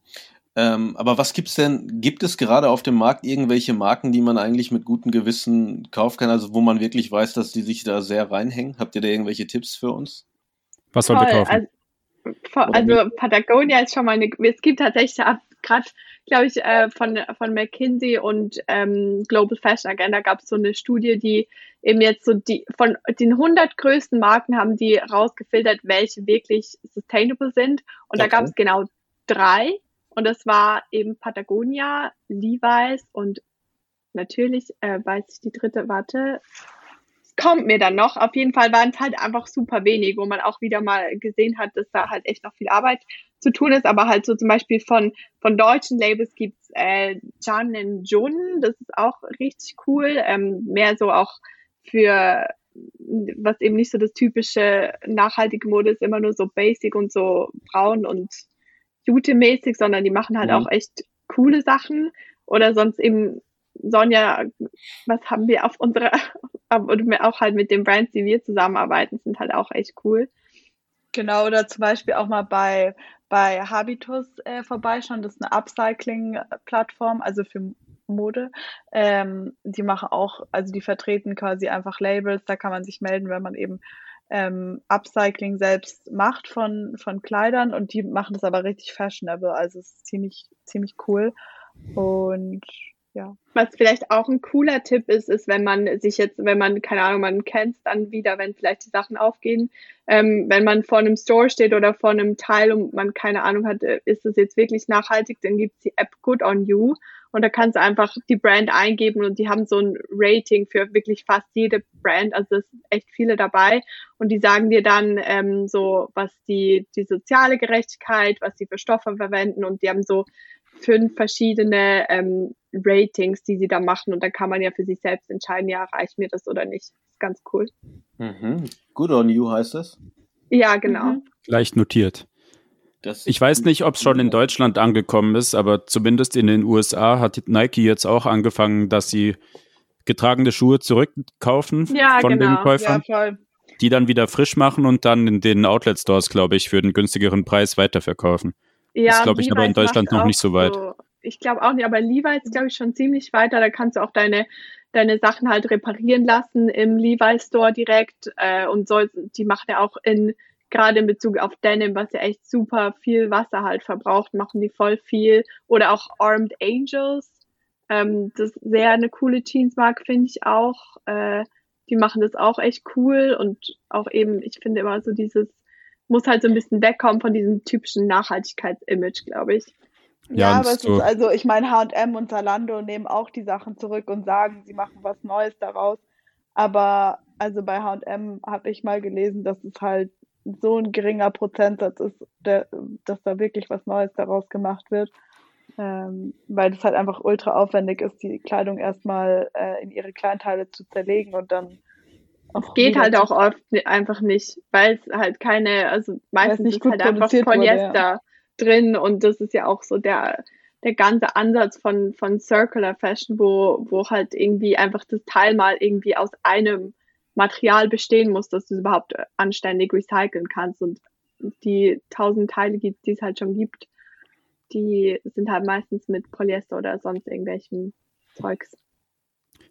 Ähm, aber was gibt's denn, gibt es gerade auf dem Markt irgendwelche Marken, die man eigentlich mit gutem Gewissen kaufen kann, also wo man wirklich weiß, dass die sich da sehr reinhängen? Habt ihr da irgendwelche Tipps für uns? Was sollen wir kaufen? Also, also Patagonia ist schon mal eine, es gibt tatsächlich gerade, glaube ich, äh, von, von McKinsey und ähm, Global Fashion Agenda gab es so eine Studie, die eben jetzt so die, von den 100 größten Marken haben die rausgefiltert, welche wirklich sustainable sind. Und okay. da gab es genau drei. Und das war eben Patagonia, Levi's und natürlich äh, weiß ich die dritte, warte, kommt mir dann noch. Auf jeden Fall waren es halt einfach super wenig, wo man auch wieder mal gesehen hat, dass da halt echt noch viel Arbeit zu tun ist. Aber halt so zum Beispiel von, von deutschen Labels gibt's äh, Jan and Jun, das ist auch richtig cool. Ähm, mehr so auch für was eben nicht so das typische nachhaltige Mode ist, immer nur so basic und so braun und Jute-mäßig, sondern die machen halt mhm. auch echt coole Sachen. Oder sonst eben Sonja, was haben wir auf unserer, oder auch halt mit den Brands, die wir zusammenarbeiten, sind halt auch echt cool. Genau, oder zum Beispiel auch mal bei, bei Habitus äh, vorbeischauen. Das ist eine Upcycling-Plattform, also für Mode. Ähm, die machen auch, also die vertreten quasi einfach Labels, da kann man sich melden, wenn man eben ähm, Upcycling selbst macht von, von Kleidern und die machen das aber richtig fashionable, also es ist ziemlich, ziemlich cool. Und ja. Was vielleicht auch ein cooler Tipp ist, ist, wenn man sich jetzt, wenn man, keine Ahnung, man kennt es dann wieder, wenn vielleicht die Sachen aufgehen, ähm, wenn man vor einem Store steht oder vor einem Teil und man keine Ahnung hat, äh, ist das jetzt wirklich nachhaltig, dann gibt es die App Good on You. Und da kannst du einfach die Brand eingeben und die haben so ein Rating für wirklich fast jede Brand, also es sind echt viele dabei. Und die sagen dir dann ähm, so, was die, die soziale Gerechtigkeit, was sie für Stoffe verwenden. Und die haben so fünf verschiedene ähm, Ratings, die sie da machen. Und dann kann man ja für sich selbst entscheiden, ja, reicht mir das oder nicht. Das ist ganz cool. Mhm. Good on you heißt das? Ja, genau. Mhm. Leicht notiert. Das ich weiß nicht, ob es schon in Deutschland angekommen ist, aber zumindest in den USA hat Nike jetzt auch angefangen, dass sie getragene Schuhe zurückkaufen ja, von genau. den Käufern, ja, die dann wieder frisch machen und dann in den Outlet Stores, glaube ich, für einen günstigeren Preis weiterverkaufen. Ja, das glaube ich aber in Deutschland noch nicht so weit. So, ich glaube auch nicht, aber Levi's glaube ich schon ziemlich weiter. Da kannst du auch deine deine Sachen halt reparieren lassen im Levi's Store direkt äh, und soll, die macht ja auch in gerade in Bezug auf Denim, was ja echt super viel Wasser halt verbraucht, machen die voll viel. Oder auch Armed Angels, ähm, das ist sehr eine coole Jeansmarke, finde ich auch. Äh, die machen das auch echt cool und auch eben, ich finde immer so dieses muss halt so ein bisschen wegkommen von diesem typischen Nachhaltigkeitsimage, glaube ich. Ja, ja aber es ist also, ich meine, HM und Zalando nehmen auch die Sachen zurück und sagen, sie machen was Neues daraus. Aber also bei HM habe ich mal gelesen, dass es halt so ein geringer Prozentsatz ist, der, dass da wirklich was Neues daraus gemacht wird. Ähm, weil es halt einfach ultra aufwendig ist, die Kleidung erstmal äh, in ihre Kleinteile zu zerlegen und dann es geht halt auch oft einfach nicht, weil es halt keine, also meistens ist halt einfach Polyester wurde, ja. Drin und das ist ja auch so der, der ganze Ansatz von, von Circular Fashion, wo, wo halt irgendwie einfach das Teil mal irgendwie aus einem Material bestehen muss, dass du es überhaupt anständig recyceln kannst und die tausend Teile, die es halt schon gibt, die sind halt meistens mit Polyester oder sonst irgendwelchen Zeugs.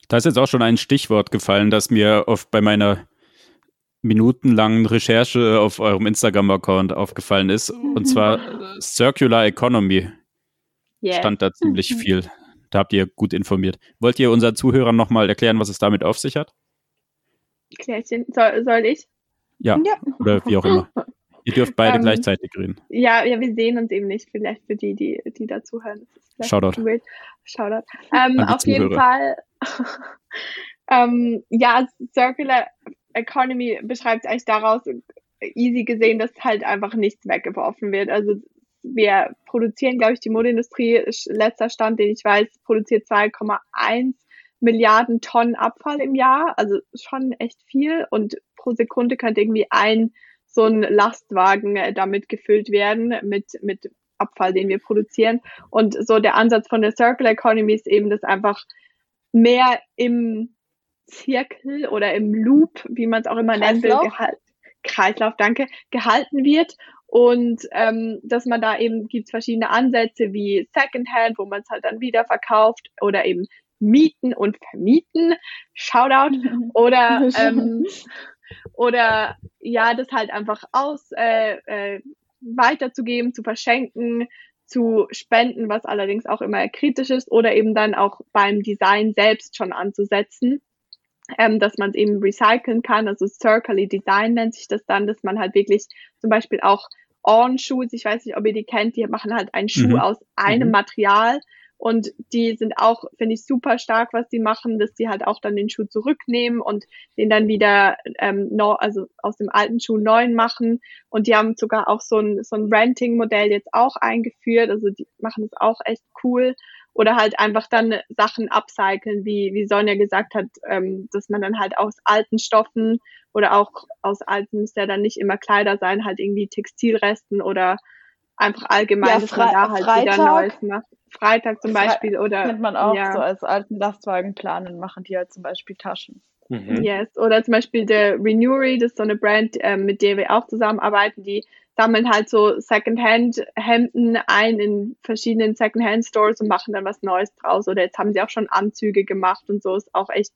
Da ist jetzt auch schon ein Stichwort gefallen, das mir oft bei meiner minutenlangen Recherche auf eurem Instagram-Account aufgefallen ist. Und zwar Circular Economy. Yeah. Stand da ziemlich viel. Da habt ihr gut informiert. Wollt ihr unseren Zuhörern nochmal erklären, was es damit auf sich hat? Klärchen. Soll, soll ich? Ja. ja. Oder wie auch immer. Ihr dürft beide um, ähm, gleichzeitig reden. Ja, ja, wir sehen uns eben nicht. Vielleicht für die, die, die dazuhören. Shoutout. Shoutout. Ähm, auf jeden Fall. ähm, ja, Circular Economy beschreibt eigentlich daraus easy gesehen, dass halt einfach nichts weggeworfen wird. Also wir produzieren, glaube ich, die Modeindustrie, letzter Stand, den ich weiß, produziert 2,1 Milliarden Tonnen Abfall im Jahr. Also schon echt viel. Und pro Sekunde könnte irgendwie ein so ein Lastwagen äh, damit gefüllt werden mit, mit Abfall, den wir produzieren. Und so der Ansatz von der Circular Economy ist eben, dass einfach mehr im Zirkel oder im Loop, wie man es auch immer nennen will, Kreislauf, danke, gehalten wird. Und ähm, dass man da eben gibt verschiedene Ansätze wie Secondhand, wo man es halt dann wieder verkauft oder eben mieten und vermieten. Shoutout. Oder ähm, oder ja, das halt einfach aus äh, äh, weiterzugeben, zu verschenken, zu spenden, was allerdings auch immer kritisch ist, oder eben dann auch beim Design selbst schon anzusetzen, ähm, dass man es eben recyceln kann. Also Circular Design nennt sich das dann, dass man halt wirklich zum Beispiel auch On-Shoes, ich weiß nicht, ob ihr die kennt, die machen halt einen Schuh mhm. aus einem mhm. Material, und die sind auch, finde ich, super stark, was die machen, dass die halt auch dann den Schuh zurücknehmen und den dann wieder ähm, no, also aus dem alten Schuh neuen machen. Und die haben sogar auch so ein, so ein Renting-Modell jetzt auch eingeführt. Also die machen das auch echt cool. Oder halt einfach dann Sachen upcyclen, wie, wie Sonja gesagt hat, ähm, dass man dann halt aus alten Stoffen oder auch aus alten, muss ja dann nicht immer Kleider sein, halt irgendwie Textilresten oder einfach allgemein, ja, dass man da halt Freitag, wieder Neues macht. Freitag zum Beispiel oder. Kennt man auch ja. so als alten Lastwagen planen, machen die halt zum Beispiel Taschen. Mhm. Yes. Oder zum Beispiel der Renewery, das ist so eine Brand, äh, mit der wir auch zusammenarbeiten, die sammeln halt so Secondhand-Hemden ein in verschiedenen Secondhand-Stores und machen dann was Neues draus. Oder jetzt haben sie auch schon Anzüge gemacht und so. Ist auch echt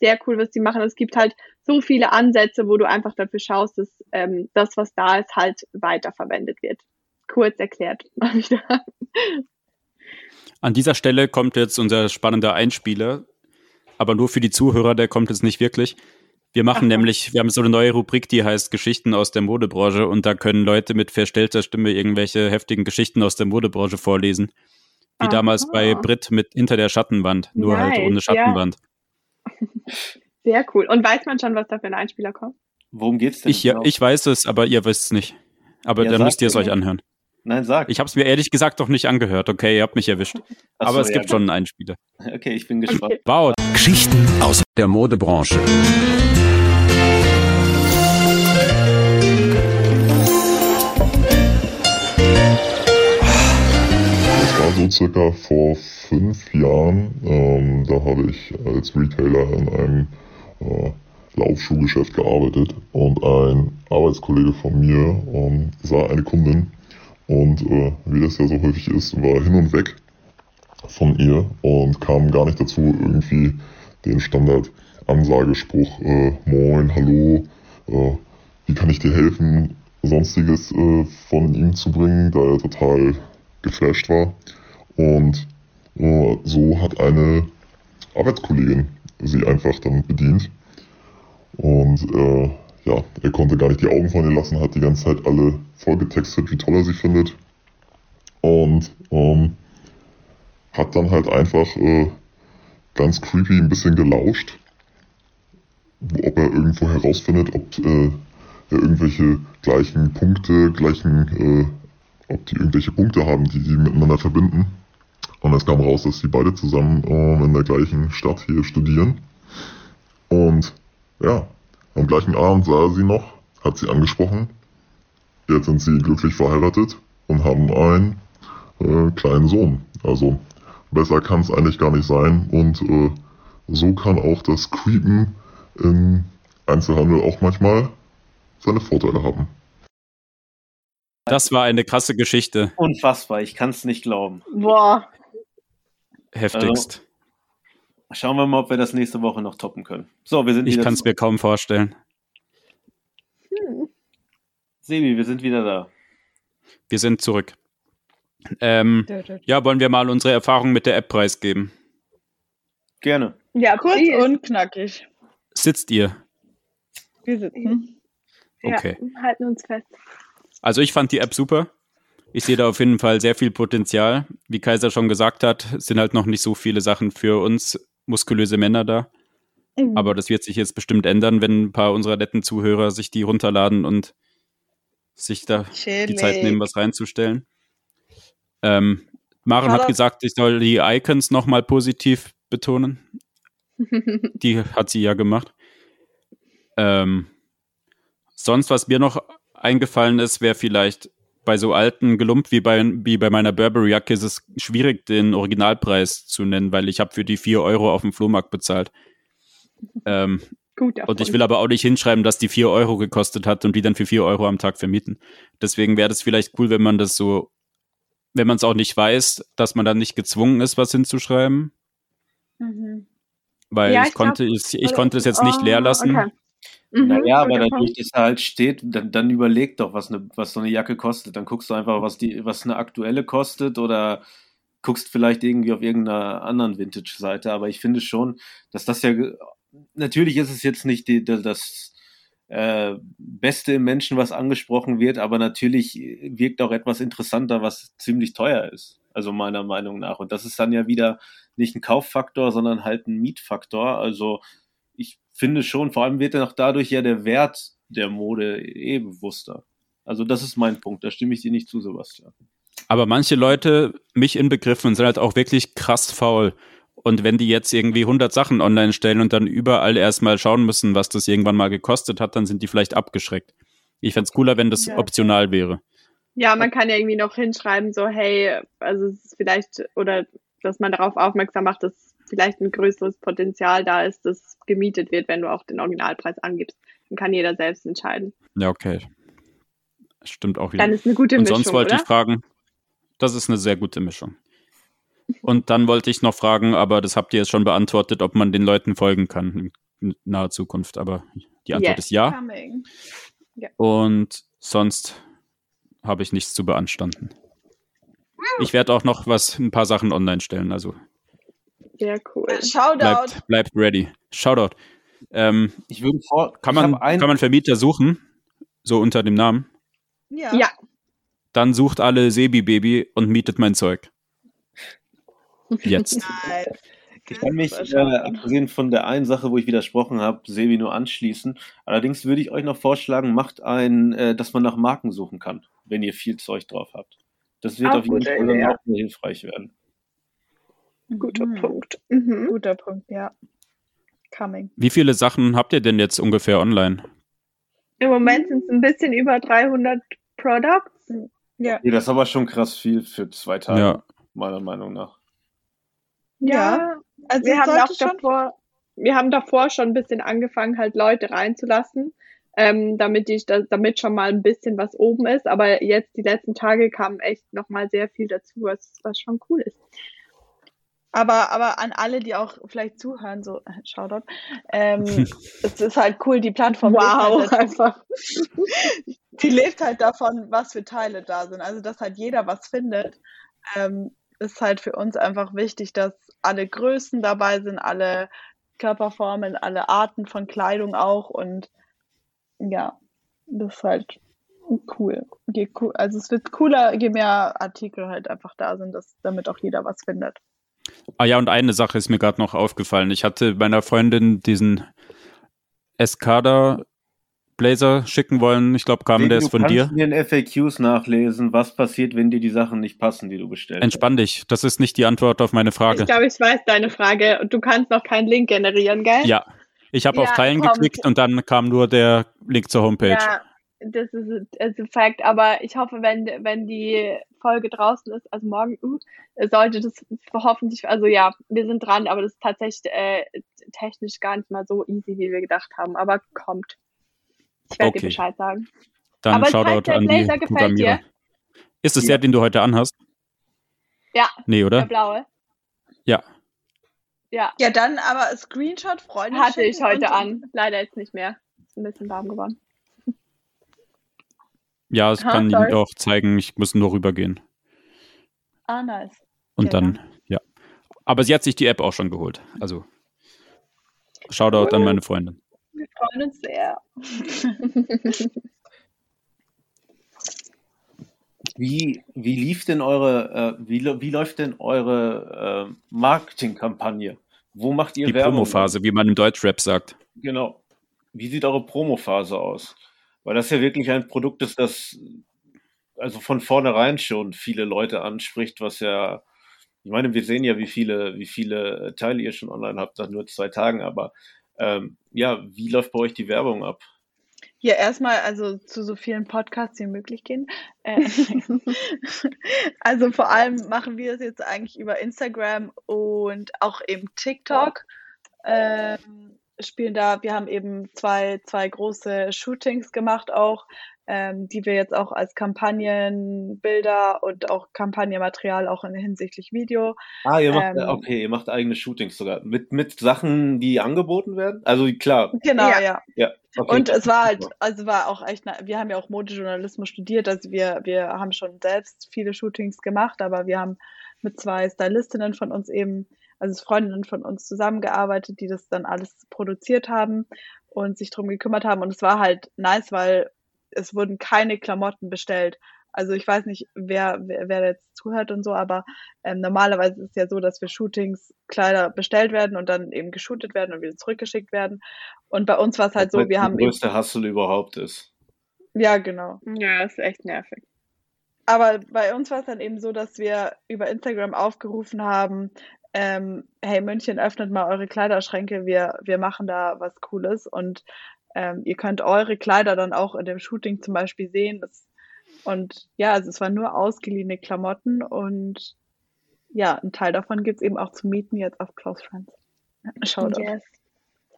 sehr cool, was die machen. Es gibt halt so viele Ansätze, wo du einfach dafür schaust, dass ähm, das, was da ist, halt weiterverwendet wird. Kurz erklärt mal wieder. An dieser Stelle kommt jetzt unser spannender Einspieler, aber nur für die Zuhörer, der kommt jetzt nicht wirklich. Wir machen nämlich, wir haben so eine neue Rubrik, die heißt Geschichten aus der Modebranche und da können Leute mit verstellter Stimme irgendwelche heftigen Geschichten aus der Modebranche vorlesen. Wie Aha. damals bei Brit mit Hinter der Schattenwand, nur nice, halt ohne Schattenwand. Ja. Sehr cool. Und weiß man schon, was da für ein Einspieler kommt? Worum geht's denn? Ich, genau? ich weiß es, aber ihr wisst es nicht. Aber ja, dann müsst ihr es euch anhören. Nein, sag. Ich habe es mir ehrlich gesagt doch nicht angehört. Okay, ihr habt mich erwischt. Achso, Aber es ja, gibt schon einen Einspieler. Okay, ich bin gespannt. Okay. Wow. Geschichten aus der Modebranche. So circa vor fünf Jahren. Ähm, da habe ich als Retailer in einem äh, Laufschuhgeschäft gearbeitet und ein Arbeitskollege von mir ähm, sah eine Kundin und äh, wie das ja so häufig ist, war hin und weg von ihr und kam gar nicht dazu, irgendwie den Standard-Ansagespruch äh, Moin, Hallo, äh, wie kann ich dir helfen, sonstiges äh, von ihm zu bringen, da er total geflasht war. Und äh, so hat eine Arbeitskollegin sie einfach dann bedient. Und äh, ja, er konnte gar nicht die Augen von ihr lassen, hat die ganze Zeit alle vollgetextet, wie toll er sie findet. Und ähm, hat dann halt einfach äh, ganz creepy ein bisschen gelauscht, ob er irgendwo herausfindet, ob äh, er irgendwelche gleichen Punkte, gleichen, äh, ob die irgendwelche Punkte haben, die sie miteinander verbinden. Und es kam raus, dass sie beide zusammen äh, in der gleichen Stadt hier studieren. Und ja, am gleichen Abend sah er sie noch, hat sie angesprochen. Jetzt sind sie glücklich verheiratet und haben einen äh, kleinen Sohn. Also besser kann es eigentlich gar nicht sein. Und äh, so kann auch das Creepen im Einzelhandel auch manchmal seine Vorteile haben. Das war eine krasse Geschichte. Unfassbar, ich kann es nicht glauben. Boah. Heftigst. Schauen wir mal, ob wir das nächste Woche noch toppen können. So, wir sind Ich kann es mir kaum vorstellen. Hm. Sebi, wir sind wieder da. Wir sind zurück. Ähm, ja, wollen wir mal unsere Erfahrung mit der App preisgeben? Gerne. Ja, kurz und knackig. Sitzt ihr? Wir sitzen. Okay. Ja, halten uns fest. Also ich fand die App super. Ich sehe da auf jeden Fall sehr viel Potenzial. Wie Kaiser schon gesagt hat, sind halt noch nicht so viele Sachen für uns muskulöse Männer da. Mhm. Aber das wird sich jetzt bestimmt ändern, wenn ein paar unserer netten Zuhörer sich die runterladen und sich da Chillig. die Zeit nehmen, was reinzustellen. Ähm, Maren hat gesagt, ich soll die Icons nochmal positiv betonen. die hat sie ja gemacht. Ähm, sonst, was mir noch eingefallen ist, wäre vielleicht bei so alten Gelump wie bei, wie bei meiner Burberry-Jacke ist es schwierig, den Originalpreis zu nennen, weil ich habe für die vier Euro auf dem Flohmarkt bezahlt. Ähm, Guter und ich will aber auch nicht hinschreiben, dass die vier Euro gekostet hat und die dann für vier Euro am Tag vermieten. Deswegen wäre das vielleicht cool, wenn man das so, wenn man es auch nicht weiß, dass man dann nicht gezwungen ist, was hinzuschreiben. Mhm. Weil ja, ich, ich, konnte, glaub, ich, ich konnte es jetzt nicht leer oh, lassen. Okay. Mhm, naja, aber dadurch, dass da halt steht, dann, dann überleg doch, was, eine, was so eine Jacke kostet. Dann guckst du einfach, was, die, was eine aktuelle kostet oder guckst vielleicht irgendwie auf irgendeiner anderen Vintage-Seite. Aber ich finde schon, dass das ja, natürlich ist es jetzt nicht die, das äh, Beste im Menschen, was angesprochen wird, aber natürlich wirkt auch etwas interessanter, was ziemlich teuer ist. Also meiner Meinung nach. Und das ist dann ja wieder nicht ein Kauffaktor, sondern halt ein Mietfaktor. Also finde schon, vor allem wird dann auch dadurch ja der Wert der Mode eh bewusster. Also das ist mein Punkt, da stimme ich dir nicht zu, Sebastian. Aber manche Leute, mich inbegriffen, sind halt auch wirklich krass faul. Und wenn die jetzt irgendwie 100 Sachen online stellen und dann überall erstmal schauen müssen, was das irgendwann mal gekostet hat, dann sind die vielleicht abgeschreckt. Ich fände es cooler, wenn das ja. optional wäre. Ja, man kann ja irgendwie noch hinschreiben, so, hey, also es ist vielleicht, oder dass man darauf aufmerksam macht, dass vielleicht ein größeres Potenzial da ist, dass gemietet wird, wenn du auch den Originalpreis angibst. Dann kann jeder selbst entscheiden. Ja, okay. Stimmt auch wieder. Dann ist eine gute Mischung. Und sonst wollte oder? ich fragen, das ist eine sehr gute Mischung. Und dann wollte ich noch fragen, aber das habt ihr jetzt schon beantwortet, ob man den Leuten folgen kann in naher Zukunft. Aber die Antwort yes. ist ja. ja. Und sonst habe ich nichts zu beanstanden. Ich werde auch noch was, ein paar Sachen online stellen. Also sehr cool. Shoutout. Bleibt, bleibt ready. Shoutout. Ähm, ich würde vor, kann man, kann man Vermieter suchen? So unter dem Namen? Ja. ja. Dann sucht alle Sebi Baby und mietet mein Zeug. Jetzt. Nein. Ich kann mich, äh, abgesehen von der einen Sache, wo ich widersprochen habe, Sebi nur anschließen. Allerdings würde ich euch noch vorschlagen, macht ein, äh, dass man nach Marken suchen kann, wenn ihr viel Zeug drauf habt. Das wird auch auf jeden Fall auch hilfreich werden. Guter mhm. Punkt. Mhm. Guter Punkt, ja. Coming. Wie viele Sachen habt ihr denn jetzt ungefähr online? Im Moment sind es ein bisschen über 300 Products. Ja. Okay, das ist aber schon krass viel für zwei Tage, ja. meiner Meinung nach. Ja, ja. also wir haben auch davor, wir haben davor schon ein bisschen angefangen, halt Leute reinzulassen, ähm, damit ich das, damit schon mal ein bisschen was oben ist. Aber jetzt die letzten Tage kam echt noch mal sehr viel dazu, was, was schon cool ist. Aber, aber an alle, die auch vielleicht zuhören, so Shoutout, ähm, es ist halt cool, die Plattform wow, halt einfach. die lebt halt davon, was für Teile da sind. Also, dass halt jeder was findet, ähm, ist halt für uns einfach wichtig, dass alle Größen dabei sind, alle Körperformen, alle Arten von Kleidung auch und ja, das ist halt cool. Also es wird cooler, je mehr Artikel halt einfach da sind, dass, damit auch jeder was findet. Ah ja, und eine Sache ist mir gerade noch aufgefallen. Ich hatte meiner Freundin diesen Escada Blazer schicken wollen. Ich glaube, kam der ist von dir. Du kannst in den FAQs nachlesen, was passiert, wenn dir die Sachen nicht passen, die du bestellst. Entspann dich. Das ist nicht die Antwort auf meine Frage. Ich glaube, ich weiß deine Frage. Und du kannst noch keinen Link generieren, gell? Ja. Ich habe ja, auf Teilen komm. geklickt und dann kam nur der Link zur Homepage. Ja, das ist, ein Fact, aber ich hoffe, wenn, wenn die Folge draußen ist, also morgen, uh, sollte das hoffentlich, also ja, wir sind dran, aber das ist tatsächlich äh, technisch gar nicht mal so easy, wie wir gedacht haben, aber kommt. Ich werde okay. dir Bescheid sagen. Dann aber Shoutout an die Programmierer. Ist es der, den du heute anhast? Ja. Nee, oder? Der blaue. Ja. Ja. Ja, dann aber Screenshot, Freunde. Hatte ich heute an. Leider jetzt nicht mehr. Ist ein bisschen warm geworden. Ja, es kann sorry. Ihnen auch zeigen, ich muss nur rübergehen. Ah, nice. Und okay, dann, ja. Aber sie hat sich die App auch schon geholt. Also, Shoutout cool. an meine Freundin. Wir freuen uns sehr. wie, wie lief denn eure, äh, wie, wie läuft denn eure äh, Marketingkampagne? Wo macht ihr die Werbung? Die Promophase, wie man im Deutschrap sagt. Genau. Wie sieht eure Promophase aus? Weil das ja wirklich ein Produkt ist, das also von vornherein schon viele Leute anspricht, was ja, ich meine, wir sehen ja, wie viele, wie viele Teile ihr schon online habt, nach nur zwei Tagen, aber ähm, ja, wie läuft bei euch die Werbung ab? Ja, erstmal also zu so vielen Podcasts wie möglich gehen. Äh, also vor allem machen wir es jetzt eigentlich über Instagram und auch eben TikTok. Ähm, spielen da, wir haben eben zwei, zwei große Shootings gemacht auch, ähm, die wir jetzt auch als Kampagnenbilder und auch Kampagnenmaterial auch in, hinsichtlich Video. Ah, ihr macht, ähm, okay, ihr macht eigene Shootings sogar. Mit, mit Sachen, die angeboten werden? Also klar. Genau, ja. ja. ja okay. Und es war halt, also war auch echt, wir haben ja auch Modejournalismus studiert, also wir, wir haben schon selbst viele Shootings gemacht, aber wir haben mit zwei Stylistinnen von uns eben, also Freundinnen von uns zusammengearbeitet, die das dann alles produziert haben und sich drum gekümmert haben. Und es war halt nice, weil es wurden keine Klamotten bestellt. Also ich weiß nicht, wer, wer, wer jetzt zuhört und so, aber ähm, normalerweise ist es ja so, dass für Shootings Kleider bestellt werden und dann eben geshootet werden und wieder zurückgeschickt werden. Und bei uns war es halt so, wir haben. Der größte Hustle überhaupt ist. Ja, genau. Ja, ist echt nervig. Aber bei uns war es dann eben so, dass wir über Instagram aufgerufen haben, ähm, hey München, öffnet mal eure Kleiderschränke, wir, wir machen da was Cooles und ähm, ihr könnt eure Kleider dann auch in dem Shooting zum Beispiel sehen. Das, und ja, also es waren nur ausgeliehene Klamotten und ja, ein Teil davon gibt es eben auch zu mieten jetzt auf Close Friends. Schaut yes.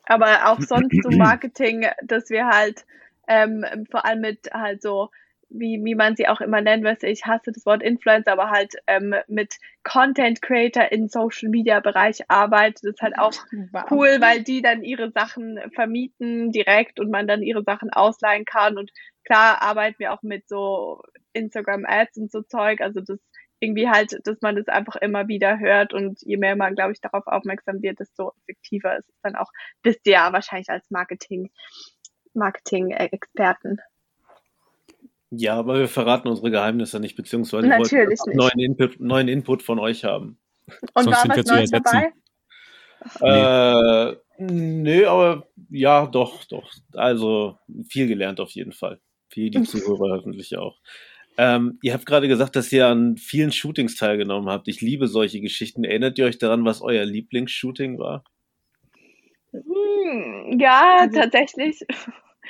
Aber auch sonst so Marketing, dass wir halt ähm, vor allem mit halt so wie, wie man sie auch immer nennt, weiß ich hasse das Wort Influencer, aber halt ähm, mit Content Creator im Social Media Bereich arbeitet, das ist halt auch wow. cool, weil die dann ihre Sachen vermieten direkt und man dann ihre Sachen ausleihen kann und klar arbeiten wir auch mit so Instagram Ads und so Zeug, also das irgendwie halt, dass man das einfach immer wieder hört und je mehr man, glaube ich, darauf aufmerksam wird, desto effektiver ist es dann auch. Wisst ihr ja wahrscheinlich als Marketing, Marketing-Experten. Ja, aber wir verraten unsere Geheimnisse nicht, beziehungsweise Natürlich wollten neuen Input, neuen Input von euch haben. Und Sonst war was Neues dabei? Äh, nee, aber ja, doch, doch. Also viel gelernt auf jeden Fall. Viel die Zuhörer hoffentlich auch. Ähm, ihr habt gerade gesagt, dass ihr an vielen Shootings teilgenommen habt. Ich liebe solche Geschichten. Erinnert ihr euch daran, was euer Lieblingsshooting war? Hm, ja, also, tatsächlich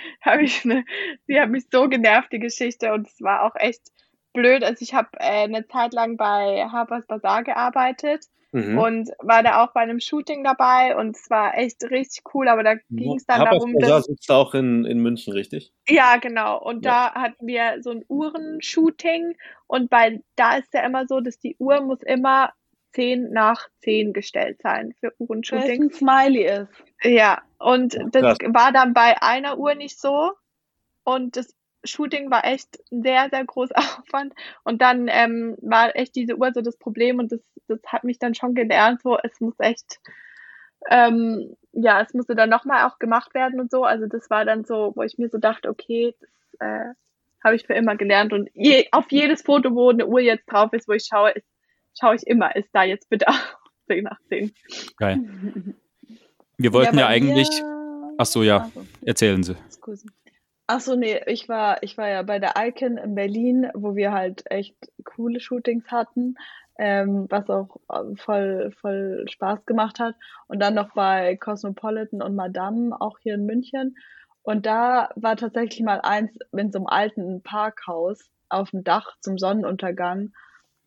habe ich eine, sie hat mich so genervt, die Geschichte, und es war auch echt blöd. Also ich habe äh, eine Zeit lang bei Harper's Bazaar gearbeitet mhm. und war da auch bei einem Shooting dabei und es war echt richtig cool, aber da ging es dann Harper's darum, Bazaar dass... sitzt auch in, in München, richtig? Ja, genau. Und ja. da hatten wir so ein Uhrenshooting und bei da ist ja immer so, dass die Uhr muss immer 10 nach 10 gestellt sein für Uhrenshooting. ein Smiley ist. Ja, und das Krass. war dann bei einer Uhr nicht so. Und das Shooting war echt ein sehr, sehr großer Aufwand. Und dann ähm, war echt diese Uhr so das Problem und das, das hat mich dann schon gelernt, so es muss echt, ähm, ja, es musste dann nochmal auch gemacht werden und so. Also das war dann so, wo ich mir so dachte, okay, das äh, habe ich für immer gelernt. Und je, auf jedes Foto, wo eine Uhr jetzt drauf ist, wo ich schaue, ist schaue ich immer, ist da jetzt bitte 10 nach 10. Geil. Wir wollten ja, ja eigentlich. Ach so, ja. Also, erzählen Sie. Ach so, nee, ich war, ich war ja bei der Icon in Berlin, wo wir halt echt coole Shootings hatten, ähm, was auch äh, voll, voll Spaß gemacht hat. Und dann noch bei Cosmopolitan und Madame, auch hier in München. Und da war tatsächlich mal eins in so einem alten Parkhaus auf dem Dach zum Sonnenuntergang.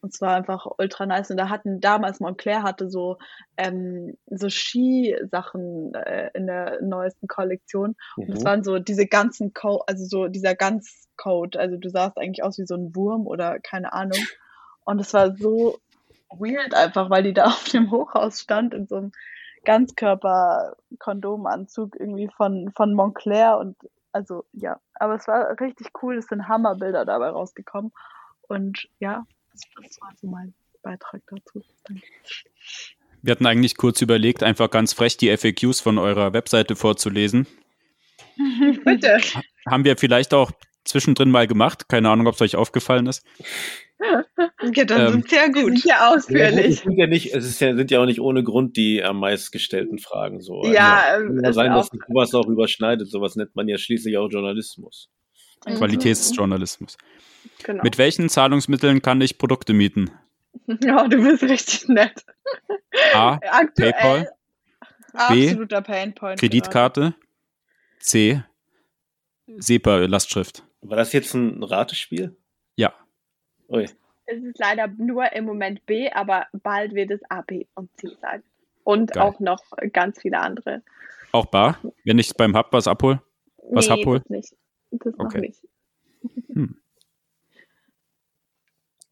Und zwar einfach ultra nice. Und da hatten damals Montclair hatte so ähm, so Skisachen äh, in der neuesten Kollektion. Mhm. Und es waren so diese ganzen Code, also so dieser ganz Code. Also du sahst eigentlich aus wie so ein Wurm oder keine Ahnung. Und es war so weird einfach, weil die da auf dem Hochhaus stand in so einem Ganzkörper-Kondomanzug irgendwie von, von Montclair und also ja, aber es war richtig cool, es sind Hammerbilder dabei rausgekommen. Und ja, das war so mein Beitrag dazu. Danke. Wir hatten eigentlich kurz überlegt, einfach ganz frech die FAQs von eurer Webseite vorzulesen. Bitte. Haben wir vielleicht auch zwischendrin mal gemacht. Keine Ahnung, ob es euch aufgefallen ist. Ja, dann ähm, sind sehr gut. Sehr ausführlich. Es sind ja nicht, es ist ja, sind ja auch nicht ohne Grund die am meistgestellten Fragen so. Ja, also, kann ja sein, dass sich sowas auch überschneidet. Sowas nennt man ja schließlich auch Journalismus. Qualitätsjournalismus. Genau. Mit welchen Zahlungsmitteln kann ich Produkte mieten? Ja, du bist richtig nett. A. Aktuell PayPal. B. Absoluter Painpoint. Kreditkarte. Gerade. C. SEPA-Lastschrift. War das jetzt ein Ratespiel? Ja. Ui. Es ist leider nur im Moment B, aber bald wird es A, B und C sein. Und Geil. auch noch ganz viele andere. Auch bar? Wenn ich beim Hub was abhole? Was nee, abhol? das nicht. Das noch Okay. nicht. Hm.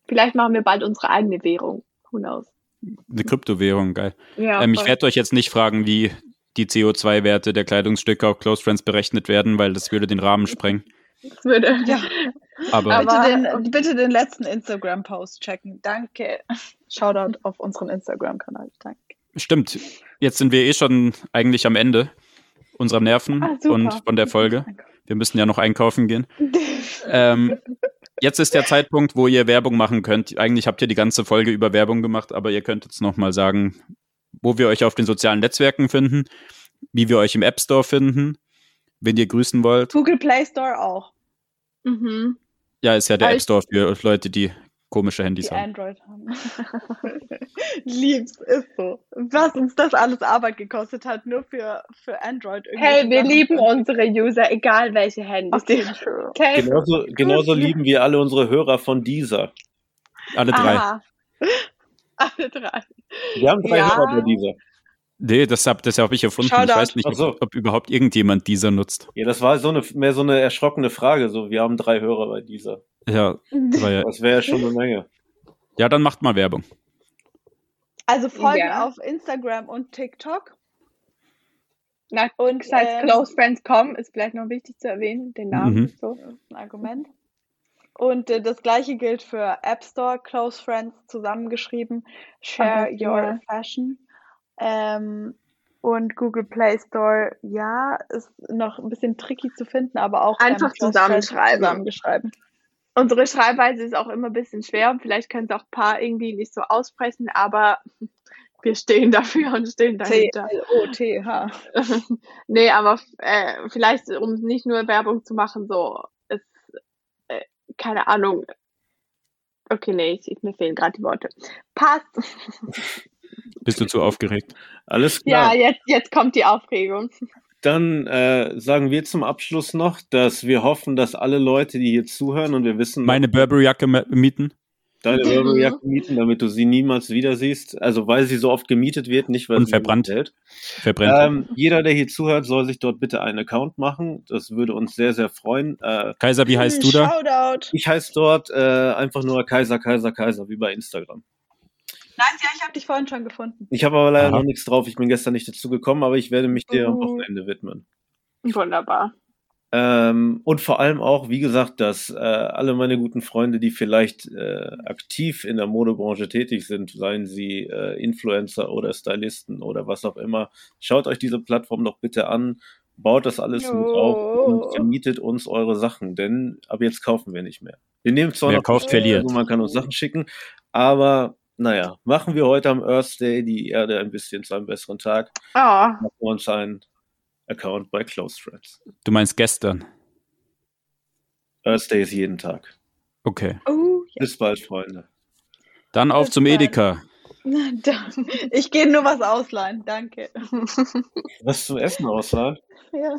Vielleicht machen wir bald unsere eigene Währung. Who knows? Eine Kryptowährung, geil. Ja, ähm, ich werde euch jetzt nicht fragen, wie die CO2-Werte der Kleidungsstücke auf Close Friends berechnet werden, weil das würde den Rahmen sprengen. Das würde. Ja. Aber, Aber- bitte, den, bitte den letzten Instagram-Post checken. Danke. Shoutout auf unseren Instagram-Kanal. Danke. stimmt, jetzt sind wir eh schon eigentlich am Ende unserer Nerven Ah, und von der Folge. Wir müssen ja noch einkaufen gehen. Ähm, jetzt ist der Zeitpunkt, wo ihr Werbung machen könnt. Eigentlich habt ihr die ganze Folge über Werbung gemacht, aber ihr könnt jetzt noch mal sagen, wo wir euch auf den sozialen Netzwerken finden, wie wir euch im App Store finden, wen ihr grüßen wollt. Google Play Store auch, Mhm. Ja, ist ja der Aber App Store für Leute, die komische die Handys haben. Android haben. Lieb's, ist so. Was uns das alles Arbeit gekostet hat, nur für, für Android. Hey, wir lieben unsere User, egal welche Handys. Okay, die-. Okay. Genauso, genauso lieben wir alle unsere Hörer von dieser. Alle drei. Aha. Alle drei. Wir haben drei Ja. Hörer bei dieser. Nee, das habe das hab ich erfunden. Ich Shoutout. weiß nicht, so. ob, ob überhaupt irgendjemand dieser nutzt. Ja, das war so eine, mehr so eine erschrockene Frage. So, wir haben drei Hörer bei dieser. Ja, war ja, Das wäre ja schon eine Menge. ja, dann macht mal Werbung. Also folgen Ja. auf Instagram und TikTok. Na, Und das heißt, ähm, closefriends.com ist vielleicht noch wichtig zu erwähnen, den Namen. Mhm. So. Das ist ein Argument. Und äh, das gleiche gilt für App Store, Close Friends zusammengeschrieben, Share Okay, Your ja. Fashion. Ähm, und Google Play Store, ja, ist noch ein bisschen tricky zu finden, aber auch Einfach Close Friends zusammenschreiben. zusammengeschreiben. Unsere Schreibweise ist auch immer ein bisschen schwer und vielleicht können es auch ein paar irgendwie nicht so aussprechen, aber wir stehen dafür und stehen dahinter. C-L-O-T-H. nee, aber äh, vielleicht, um nicht nur Werbung zu machen, so ist, äh, keine Ahnung. Okay, nee, ich, mir fehlen gerade die Worte. Passt. Bist du zu aufgeregt? Alles Ja, klar. jetzt, jetzt kommt die Aufregung. Dann äh, sagen wir zum Abschluss noch, dass wir hoffen, dass alle Leute, die hier zuhören und wir wissen, Meine Burberry-Jacke mieten? deine Mhm. Burberry-Jacke mieten, damit du sie niemals wieder siehst. Also weil sie so oft gemietet wird, nicht weil Und sie verbrannt. hält. Verbrennt. Ähm, jeder, der hier zuhört, soll sich dort bitte einen Account machen. Das würde uns sehr, sehr freuen. Äh, Kaiser, wie heißt du da? Shoutout. ich heiße dort äh, einfach nur Kaiser, Kaiser, Kaiser, wie bei Instagram. Nice, ja, ich habe dich vorhin schon gefunden. Ich habe aber leider Aha. noch nichts drauf. Ich bin gestern nicht dazu gekommen, aber ich werde mich dir am Mhm. Wochenende widmen. Wunderbar. Ähm, und vor allem auch, wie gesagt, dass äh, alle meine guten Freunde, die vielleicht äh, aktiv in der Modebranche tätig sind, seien sie äh, Influencer oder Stylisten oder was auch immer, schaut euch diese Plattform doch bitte an, baut das alles mit auf Oh. und vermietet uns eure Sachen, denn ab jetzt kaufen wir nicht mehr. Wir nehmen zwar Wer noch kauft, verliert. also man kann uns Sachen schicken, aber naja, machen wir heute am Earth Day die Erde ein bisschen zu einem besseren Tag, Oh, machen wir uns einen Account bei Close Friends. Du meinst gestern. Earth Day ist jeden Tag. Okay. Oh, ja. Bis bald, Freunde. Dann auf Bis zum dann. Edeka. Ich gehe nur was ausleihen, danke. Was zum Essen ausleihen? Ja.